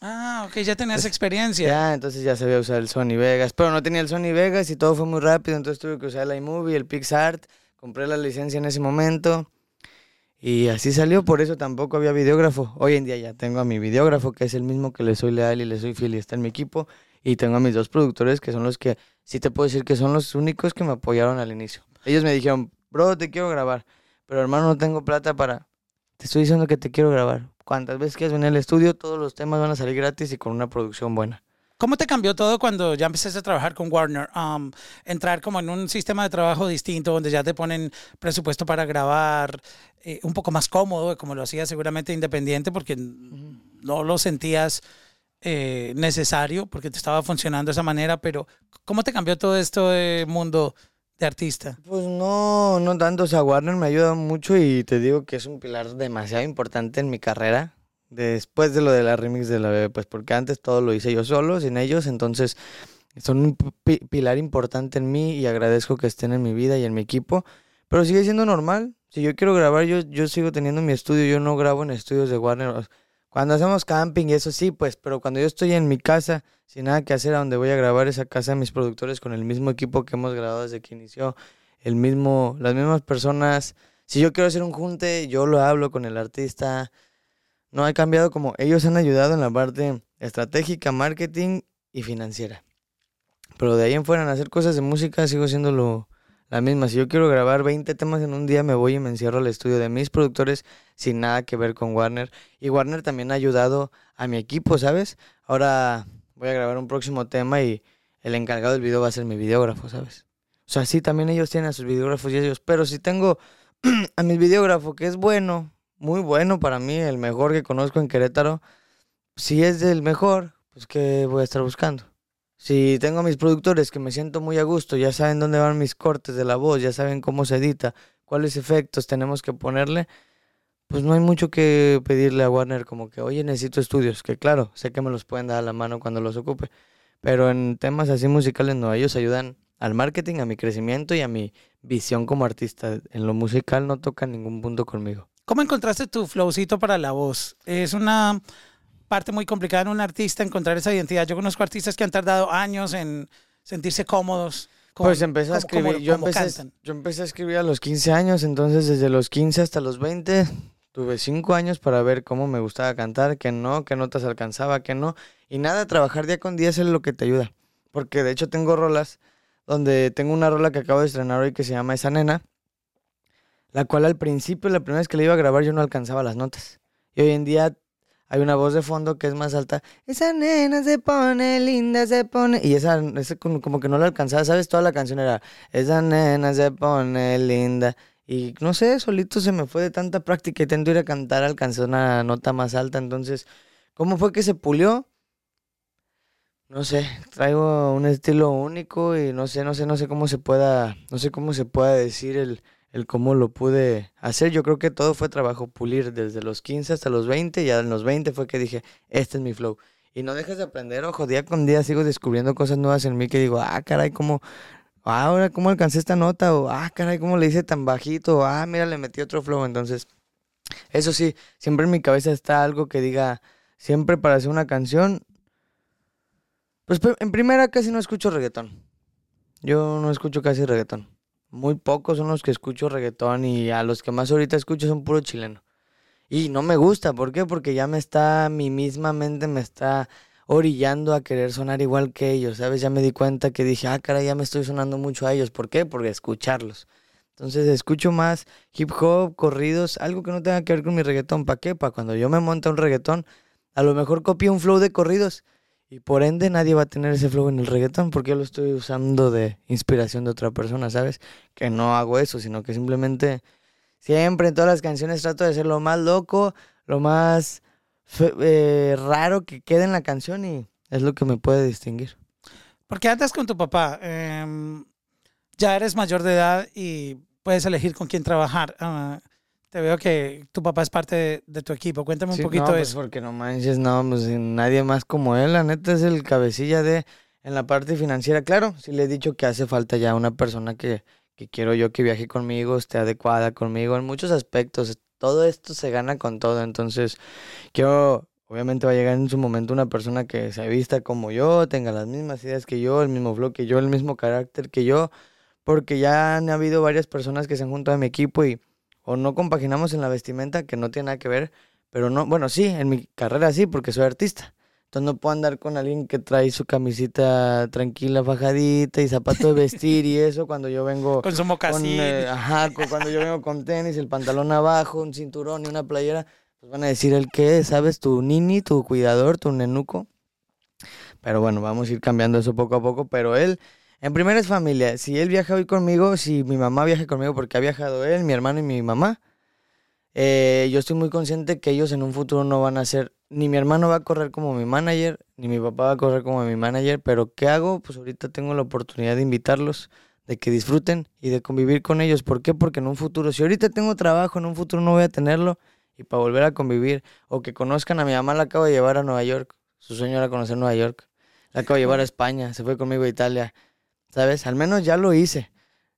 Ah, ok, ya tenías experiencia. Ya, entonces ya sabía usar el Sony Vegas. Pero no tenía el Sony Vegas y todo fue muy rápido, entonces tuve que usar el iMovie, el PixArt. Compré la licencia en ese momento. Y así salió, por eso tampoco había videógrafo. Hoy en día ya tengo a mi videógrafo, que es el mismo que le soy leal y le soy fiel y está en mi equipo. Y tengo a mis dos productores, que son los que, sí te puedo decir que son los únicos que me apoyaron al inicio. Ellos me dijeron, bro, te quiero grabar. Pero hermano, no tengo plata para... Te estoy diciendo que te quiero grabar. Cuantas veces quieras venir al estudio, todos los temas van a salir gratis y con una producción buena. ¿Cómo te cambió todo cuando ya empezaste a trabajar con Warner? Um, entrar como en un sistema de trabajo distinto donde ya te ponen presupuesto para grabar, eh, un poco más cómodo, como lo hacías seguramente independiente porque no lo sentías eh, necesario porque te estaba funcionando de esa manera, pero ¿cómo te cambió todo esto de mundo de artista? Pues no, no tanto. O sea, Warner me ayuda mucho y te digo que es un pilar demasiado importante en mi carrera. Después de lo de la remix de la bebé, pues porque antes todo lo hice yo solo, sin ellos. Entonces, son un pi- pilar importante en mí y agradezco que estén en mi vida y en mi equipo. Pero sigue siendo normal. Si yo quiero grabar, yo, yo sigo teniendo mi estudio. Yo no grabo en estudios de Warner. Cuando hacemos camping eso sí, pues, pero cuando yo estoy en mi casa, sin nada que hacer, a donde voy a grabar esa casa de mis productores con el mismo equipo que hemos grabado desde que inició, el mismo, las mismas personas. Si yo quiero hacer un junte, yo lo hablo con el artista. No ha cambiado como ellos han ayudado en la parte estratégica, marketing y financiera. Pero de ahí en fuera en hacer cosas de música sigo siendo lo, la misma. Si yo quiero grabar 20 temas en un día, me voy y me encierro al estudio de mis productores sin nada que ver con Warner. Y Warner también ha ayudado a mi equipo, ¿sabes? Ahora voy a grabar un próximo tema y el encargado del video va a ser mi videógrafo, ¿sabes? O sea, sí, también ellos tienen a sus videógrafos y ellos. Pero si tengo a mi videógrafo, que es bueno, muy bueno para mí, el mejor que conozco en Querétaro, si es del mejor, pues ¿qué voy a estar buscando? Si tengo a mis productores que me siento muy a gusto, ya saben dónde van mis cortes de la voz, ya saben cómo se edita, cuáles efectos tenemos que ponerle, pues no hay mucho que pedirle a Warner como que, oye, necesito estudios, que claro, sé que me los pueden dar a la mano cuando los ocupe, pero en temas así musicales no, ellos ayudan al marketing, a mi crecimiento y a mi visión como artista. En lo musical no tocan ningún punto conmigo. ¿Cómo encontraste tu flowcito para la voz? Es una parte muy complicada en un artista encontrar esa identidad. Yo conozco artistas que han tardado años en sentirse cómodos. con- Pues empecé a escribir, yo cómo empecé, cantan. yo empecé a escribir a los 15 años, entonces desde los 15 hasta los 20 tuve 5 años para ver cómo me gustaba cantar, qué no, qué notas alcanzaba, qué no. Y nada, trabajar día con día es lo que te ayuda. Porque de hecho tengo rolas donde tengo una rola que acabo de estrenar hoy que se llama Esa Nena, la cual al principio, la primera vez que la iba a grabar, yo no alcanzaba las notas. Y hoy en día hay una voz de fondo que es más alta. Esa nena se pone linda, se pone. Y esa, esa como, que no la alcanzaba, ¿sabes? Toda la canción era. Esa nena se pone linda. Y no sé, solito se me fue de tanta práctica y tanto ir a cantar, alcancé una nota más alta. Entonces, ¿cómo fue que se pulió? no sé, traigo un estilo único y no sé, no sé, no sé cómo se pueda, no sé cómo se pueda decir el, el cómo lo pude hacer. Yo creo que todo fue trabajo pulir desde los 15 hasta los 20, ya en los 20 fue que dije, este es mi flow. Y no dejas de aprender, ojo, día con día sigo descubriendo cosas nuevas en mí que digo, ah, caray, cómo, ah, ahora cómo alcancé esta nota, o ah, caray, cómo le hice tan bajito, o, ah, mira, le metí otro flow. Entonces, eso sí, siempre en mi cabeza está algo que diga, siempre para hacer una canción, pues en primera casi no escucho reggaetón. Yo no escucho casi reggaetón. Muy pocos son los que escucho reggaetón y a los que más ahorita escucho son puro chileno. Y no me gusta, ¿por qué? Porque ya me está, mi misma mente me está orillando a querer sonar igual que ellos, ¿sabes? Ya me di cuenta que dije, ah, caray, ya me estoy sonando mucho a ellos. ¿Por qué? Porque escucharlos. Entonces escucho más hip hop, corridos, algo que no tenga que ver con mi reggaetón. ¿Para qué? Para cuando yo me monte un reggaetón, a lo mejor copio un flow de corridos. Y por ende nadie va a tener ese flow en el reggaetón porque yo lo estoy usando de inspiración de otra persona, ¿sabes? Que no hago eso, sino que simplemente siempre en todas las canciones trato de ser lo más loco, lo más eh, raro que quede en la canción y es lo que me puede distinguir. Porque andas con tu papá, em, ya eres mayor de edad y puedes elegir con quién trabajar. Ah, te veo que tu papá es parte de, de tu equipo. Cuéntame un poquito no, pues eso. porque no manches, no, pues nadie más como él, la neta es el cabecilla de en la parte financiera. Claro, sí le he dicho que hace falta ya una persona que, que quiero yo que viaje conmigo, esté adecuada conmigo en muchos aspectos. Todo esto se gana con todo, entonces quiero, obviamente va a llegar en su momento una persona que se vista como yo, tenga las mismas ideas que yo, el mismo flow que yo, el mismo carácter que yo, porque ya han habido varias personas que se han juntado a mi equipo y o no compaginamos en la vestimenta, que no tiene nada que ver, pero no, bueno, sí, en mi carrera sí, porque soy artista. Entonces no puedo andar con alguien que trae su camisita tranquila, fajadita y zapato de vestir y eso cuando yo vengo Con su con, mocasín. eh, ajá, cu- cuando yo vengo con tenis, el pantalón abajo, un cinturón y una playera, pues van a decir el qué, ¿sabes? Tu nini, tu cuidador, tu nenuco. Pero bueno, vamos a ir cambiando eso poco a poco, pero él en primera es familia. Si él viaja hoy conmigo, si mi mamá viaja conmigo porque ha viajado él, mi hermano y mi mamá, eh, yo estoy muy consciente que ellos en un futuro no van a ser, ni mi hermano va a correr como mi manager, ni mi papá va a correr como mi manager, pero ¿qué hago? Pues ahorita tengo la oportunidad de invitarlos, de que disfruten y de convivir con ellos. ¿Por qué? Porque en un futuro, si ahorita tengo trabajo, en un futuro no voy a tenerlo y para volver a convivir o que conozcan a mi mamá, la acabo de llevar a Nueva York, su sueño era conocer Nueva York, la acabo de llevar a España, se fue conmigo a Italia, ¿sabes? Al menos ya lo hice.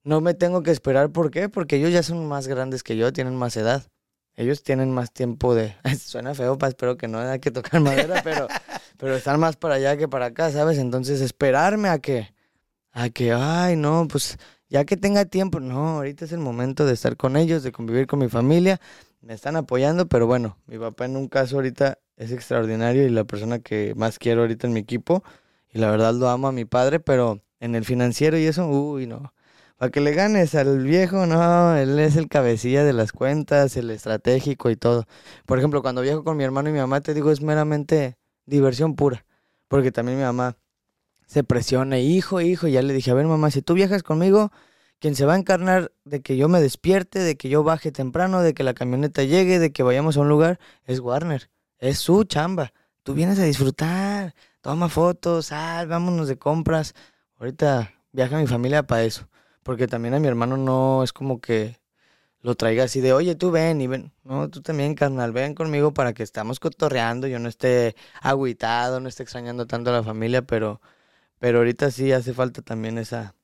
No me tengo que esperar, ¿por qué? Porque ellos ya son más grandes que yo, tienen más edad. Ellos tienen más tiempo de... Suena feo, pa, espero que no haya que tocar madera, pero, pero están más para allá que para acá, ¿sabes? Entonces esperarme a que... A que, ay, no, pues ya que tenga tiempo. No, ahorita es el momento de estar con ellos, de convivir con mi familia. Me están apoyando, pero bueno, mi papá en un caso ahorita es extraordinario y la persona que más quiero ahorita en mi equipo. Y la verdad lo amo a mi padre, pero en el financiero y eso, uy, no. Para que le ganes al viejo, no, él es el cabecilla de las cuentas, el estratégico y todo. Por ejemplo, cuando viajo con mi hermano y mi mamá, te digo, es meramente diversión pura. Porque también mi mamá se presiona, hijo, hijo, y ya le dije, a ver mamá, si tú viajas conmigo, quien se va a encarnar de que yo me despierte, de que yo baje temprano, de que la camioneta llegue, de que vayamos a un lugar, es Warner, es su chamba. Tú vienes a disfrutar, toma fotos, sal, vámonos de compras. Ahorita viaja mi familia para eso, porque también a mi hermano no es como que lo traiga así de, oye, tú ven y ven. No, tú también, carnal, ven conmigo para que estamos cotorreando, yo no esté agüitado, no esté extrañando tanto a la familia, pero, pero ahorita sí hace falta también esa,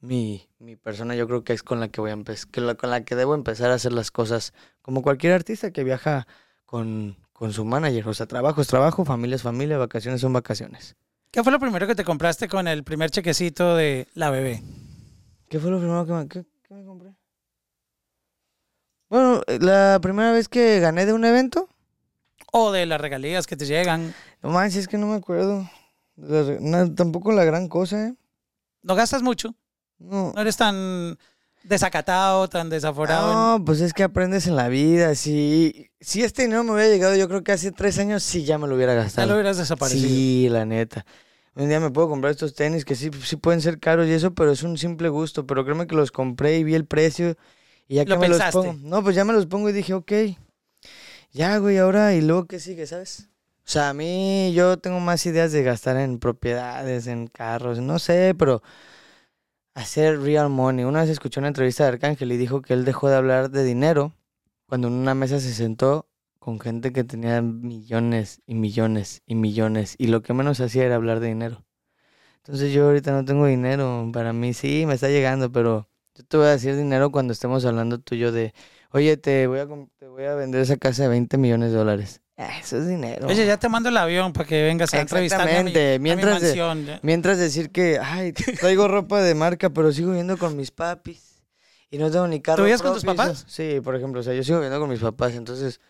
mi, mi persona, yo creo que es con la que voy a empezar, con la que debo empezar a hacer las cosas, como cualquier artista que viaja con, con su manager, o sea, trabajo es trabajo, familia es familia, vacaciones son vacaciones. ¿Qué fue lo primero que te compraste con el primer chequecito de la bebé? ¿Qué fue lo primero que me, compré? Bueno, la primera vez que gané de un evento, O de las regalías que te llegan. no manches, es que no me acuerdo. La no, tampoco la gran cosa, ¿eh? No gastas mucho. No. No eres tan desacatado, tan desaforado. No, pues es que aprendes en la vida. Si, si este dinero me hubiera llegado, yo creo que hace tres años sí ya me lo hubiera ya gastado. lo hubieras desaparecido. Sí, la neta. Un día me puedo comprar estos tenis que sí, sí pueden ser caros y eso, pero es un simple gusto. Pero créeme que los compré y vi el precio y ya que Lo me pensaste. los pongo. No, pues ya me los pongo y dije, ok. Ya, güey, ahora y luego qué sigue, ¿sabes? O sea, a mí yo tengo más ideas de gastar en propiedades, en carros, no sé, pero hacer real money. Una vez escuché una entrevista de Arcángel y dijo que él dejó de hablar de dinero cuando en una mesa se sentó con gente que tenía millones y millones y millones y lo que menos hacía era hablar de dinero. Entonces yo ahorita no tengo dinero, para mí sí, me está llegando, pero yo te voy a decir dinero cuando estemos hablando tú y yo de, oye, te voy a, te voy a vender esa casa de 20 millones de dólares. Ah, Eso es dinero. Oye, ya te mando el avión para que vengas a entrevistarme a mi, Exactamente, a mi mientras de-. Mientras decir que, ay, traigo ropa de marca, pero sigo viviendo con mis papis. Y no tengo ni carro ¿Tú vives con tus papás? Sí, por ejemplo, o sea, yo sigo viviendo con mis papás, entonces...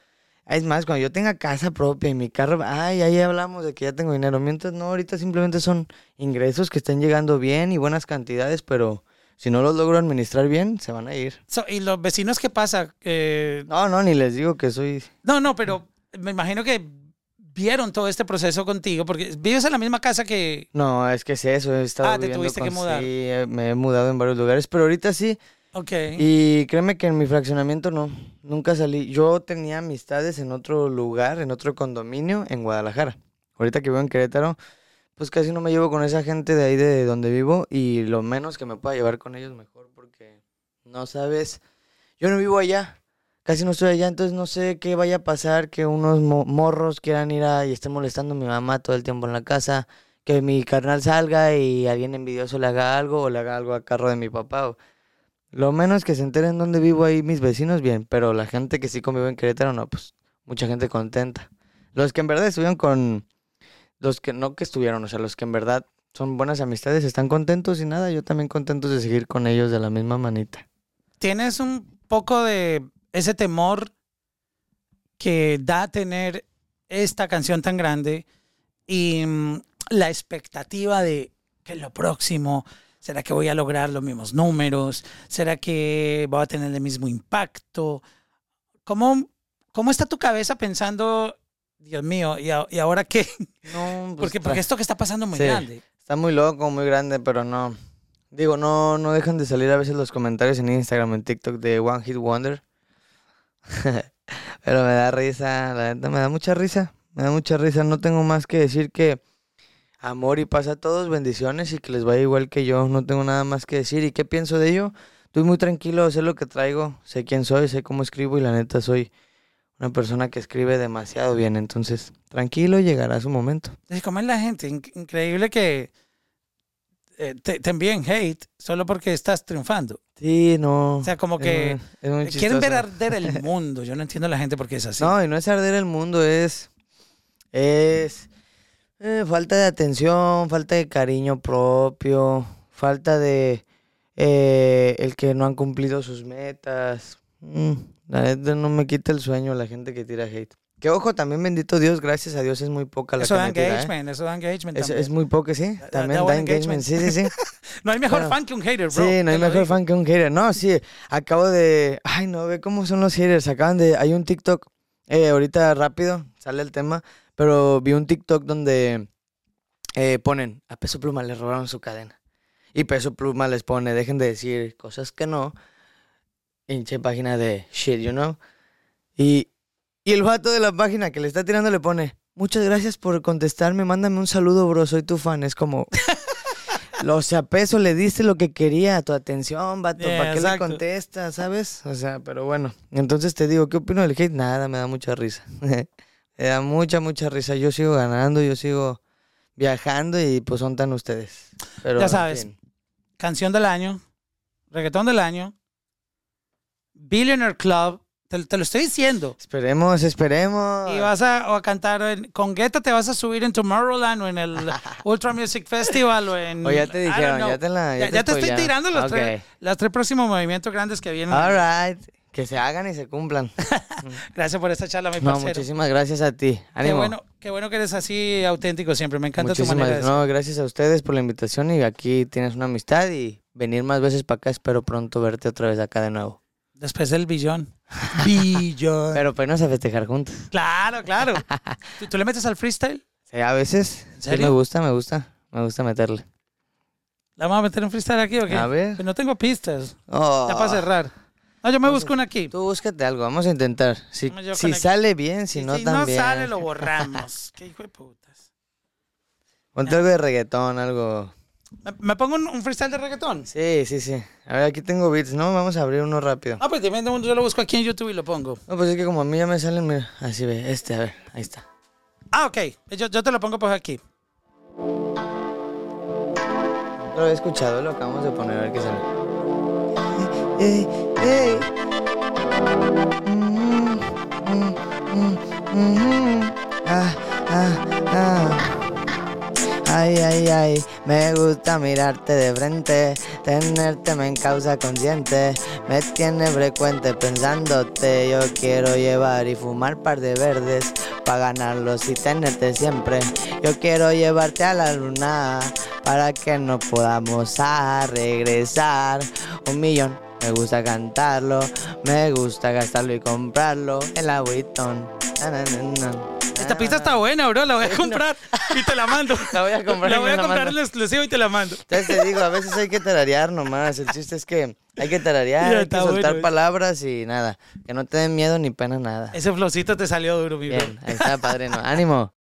Es más, cuando yo tenga casa propia y mi carro, ay, ahí hablamos de que ya tengo dinero. Mientras no, ahorita simplemente son ingresos que están llegando bien y buenas cantidades, pero si no los logro administrar bien, se van a ir. So, ¿Y los vecinos qué pasa? Eh, No, no, ni les digo que soy... no, no, pero me imagino que vieron todo este proceso contigo porque vives en la misma casa que... No, es que es eso, he estado Ah, te tuviste que con- mudar. Sí, eh, me he mudado en varios lugares, pero ahorita sí, Ok. Y créeme que en mi fraccionamiento no, nunca salí. Yo tenía amistades en otro lugar, en otro condominio en Guadalajara. Ahorita que vivo en Querétaro, pues casi no me llevo con esa gente de ahí de donde vivo y lo menos que me pueda llevar con ellos mejor porque no sabes, yo no vivo allá, casi no estoy allá, entonces no sé qué vaya a pasar, que unos mo- morros quieran ir a, y estén molestando a mi mamá todo el tiempo en la casa, que mi carnal salga y alguien envidioso le haga algo o le haga algo a carro de mi papá. o- lo menos que se enteren dónde vivo ahí mis vecinos, bien, pero la gente que sí convive en Querétaro, no, pues mucha gente contenta. Los que en verdad estuvieron con, los que no que estuvieron, o sea, los que en verdad son buenas amistades, están contentos y nada, yo también contento de seguir con ellos de la misma manita. ¿Tienes un poco de ese temor que da tener esta canción tan grande y mm, la expectativa de que lo próximo, ¿será que voy a lograr los mismos números? ¿Será que voy a tener el mismo impacto? ¿Cómo, cómo está tu cabeza pensando, Dios mío, ¿y, a- y ahora qué? No, pues, Porque, porque esto que está pasando es muy Sí. grande. Está muy loco, muy grande, pero no. Digo, no, no dejan de salir a veces los comentarios en Instagram, en TikTok de One Hit Wonder. pero me da risa, la neta me da mucha risa. Me da mucha risa. No tengo más que decir que amor y paz a todos, bendiciones y que les vaya igual que yo. No tengo nada más que decir. ¿Y qué pienso de ello? Estoy muy tranquilo, sé lo que traigo, sé quién soy, sé cómo escribo y la neta soy una persona que escribe demasiado bien. Entonces, tranquilo, llegará su momento. Es como es la gente, in- increíble que eh, te, hate solo porque estás triunfando. Sí, no. O sea, como es que muy- es muy quieren ver arder el mundo. Yo no entiendo a la gente porque es así. No, y no es arder el mundo, es. Es. eh, falta de atención, falta de cariño propio, falta de. eh, el que no han cumplido sus metas. Mm, la neta no me quita el sueño la gente que tira hate. Que ojo, también bendito Dios, gracias a Dios es muy poca la eso da ¿eh? engagement, eso da engagement. Es, también. es muy poca, sí. También da da, engagement. Sí, sí, sí. no hay mejor bueno. fan que un hater, bro. Sí, no hay mejor fan que un hater. No, sí, acabo de... Ay, no, ve cómo son los haters. Acaban de... Hay un TikTok, eh, ahorita rápido, sale el tema, pero vi un TikTok donde eh, ponen, a Peso Pluma le robaron su cadena. Y Peso Pluma les pone, dejen de decir cosas que no. Hinche página de shit, you know. Y, y el vato de la página que le está tirando le pone, muchas gracias por contestarme, mándame un saludo, bro, soy tu fan. Es como... O sea, peso le diste lo que quería, tu atención, vato. Yeah, ¿Para qué exacto. le contestas, sabes? O sea, pero bueno. Entonces te digo, ¿qué opino del hate? Nada, me da mucha risa. me da mucha, mucha risa. Yo sigo ganando, yo sigo viajando y pues son tan ustedes. Pero, Ya en sabes. fin. Canción del año, reggaetón del año, Billionaire Club. Te, te lo estoy diciendo. Esperemos, esperemos. Y vas a, o a cantar en- con Guetta, te vas a subir en Tomorrowland o en el Ultra Music Festival o en. O ya te dijeron, ya te la. Ya, ya te estoy tirando los, tres, los tres próximos movimientos grandes que vienen. All right. Que se hagan y se cumplan. Gracias por esta charla, mi no, parcero. muchísimas gracias a ti. Qué bueno, qué bueno que eres así auténtico siempre. Me encanta tu Muchísimas manera de ser. no, gracias a ustedes por la invitación y aquí tienes una amistad y venir más veces para acá. Espero pronto verte otra vez acá de nuevo. Después del billón. billón. Pero pues nos a festejar juntos. Claro, claro. ¿Tú, tú le metes al freestyle? Sí, a veces. Sí, serio? me gusta, me gusta. Me gusta meterle. ¿La vamos a meter en freestyle aquí o qué? A ver. Pues no tengo pistas. Oh, Ya para cerrar. No, yo me busco una aquí. Tú búscate algo, vamos a intentar. Si, si sale bien, si no si también. no sale, lo borramos. Qué hijo de putas. Ponte algo de reggaetón, algo. ¿Me, pongo un, un freestyle de reggaetón? Sí, sí, sí. A ver, aquí tengo beats, ¿no? Vamos a abrir uno rápido. Ah, pues dime, yo lo busco aquí en YouTube y lo pongo. No, pues es que como a mí ya me salen, mira, así ve, este, a ver, ahí está. Ah, ok. Yo, yo te lo pongo pues aquí. Lo había escuchado, lo acabamos de poner, a ver qué sale. Ey, ey. Mm, mm, mm, mm. Ah, ah, ah. Ay, ay, ay, me gusta mirarte de frente, tenerte me causa consciente, me tiene frecuente pensándote, yo quiero llevar y fumar par de verdes, pa' ganarlos y tenerte siempre, yo quiero llevarte a la luna, para que no podamos regresar, un millón, me gusta cantarlo, me gusta gastarlo y comprarlo, na, na, na. Esta pista está buena, bro. La voy a comprar y te la mando. La voy a comprar La voy a la comprar en exclusivo y te la mando. Entonces te digo, a veces hay que tararear nomás. El chiste es que hay que tararear, Ya, hay que soltar bueno eso. palabras y nada. Que no te den miedo ni pena nada. Ese flowcito te salió duro, mi bro. Bien, ahí está, padrino. Ánimo.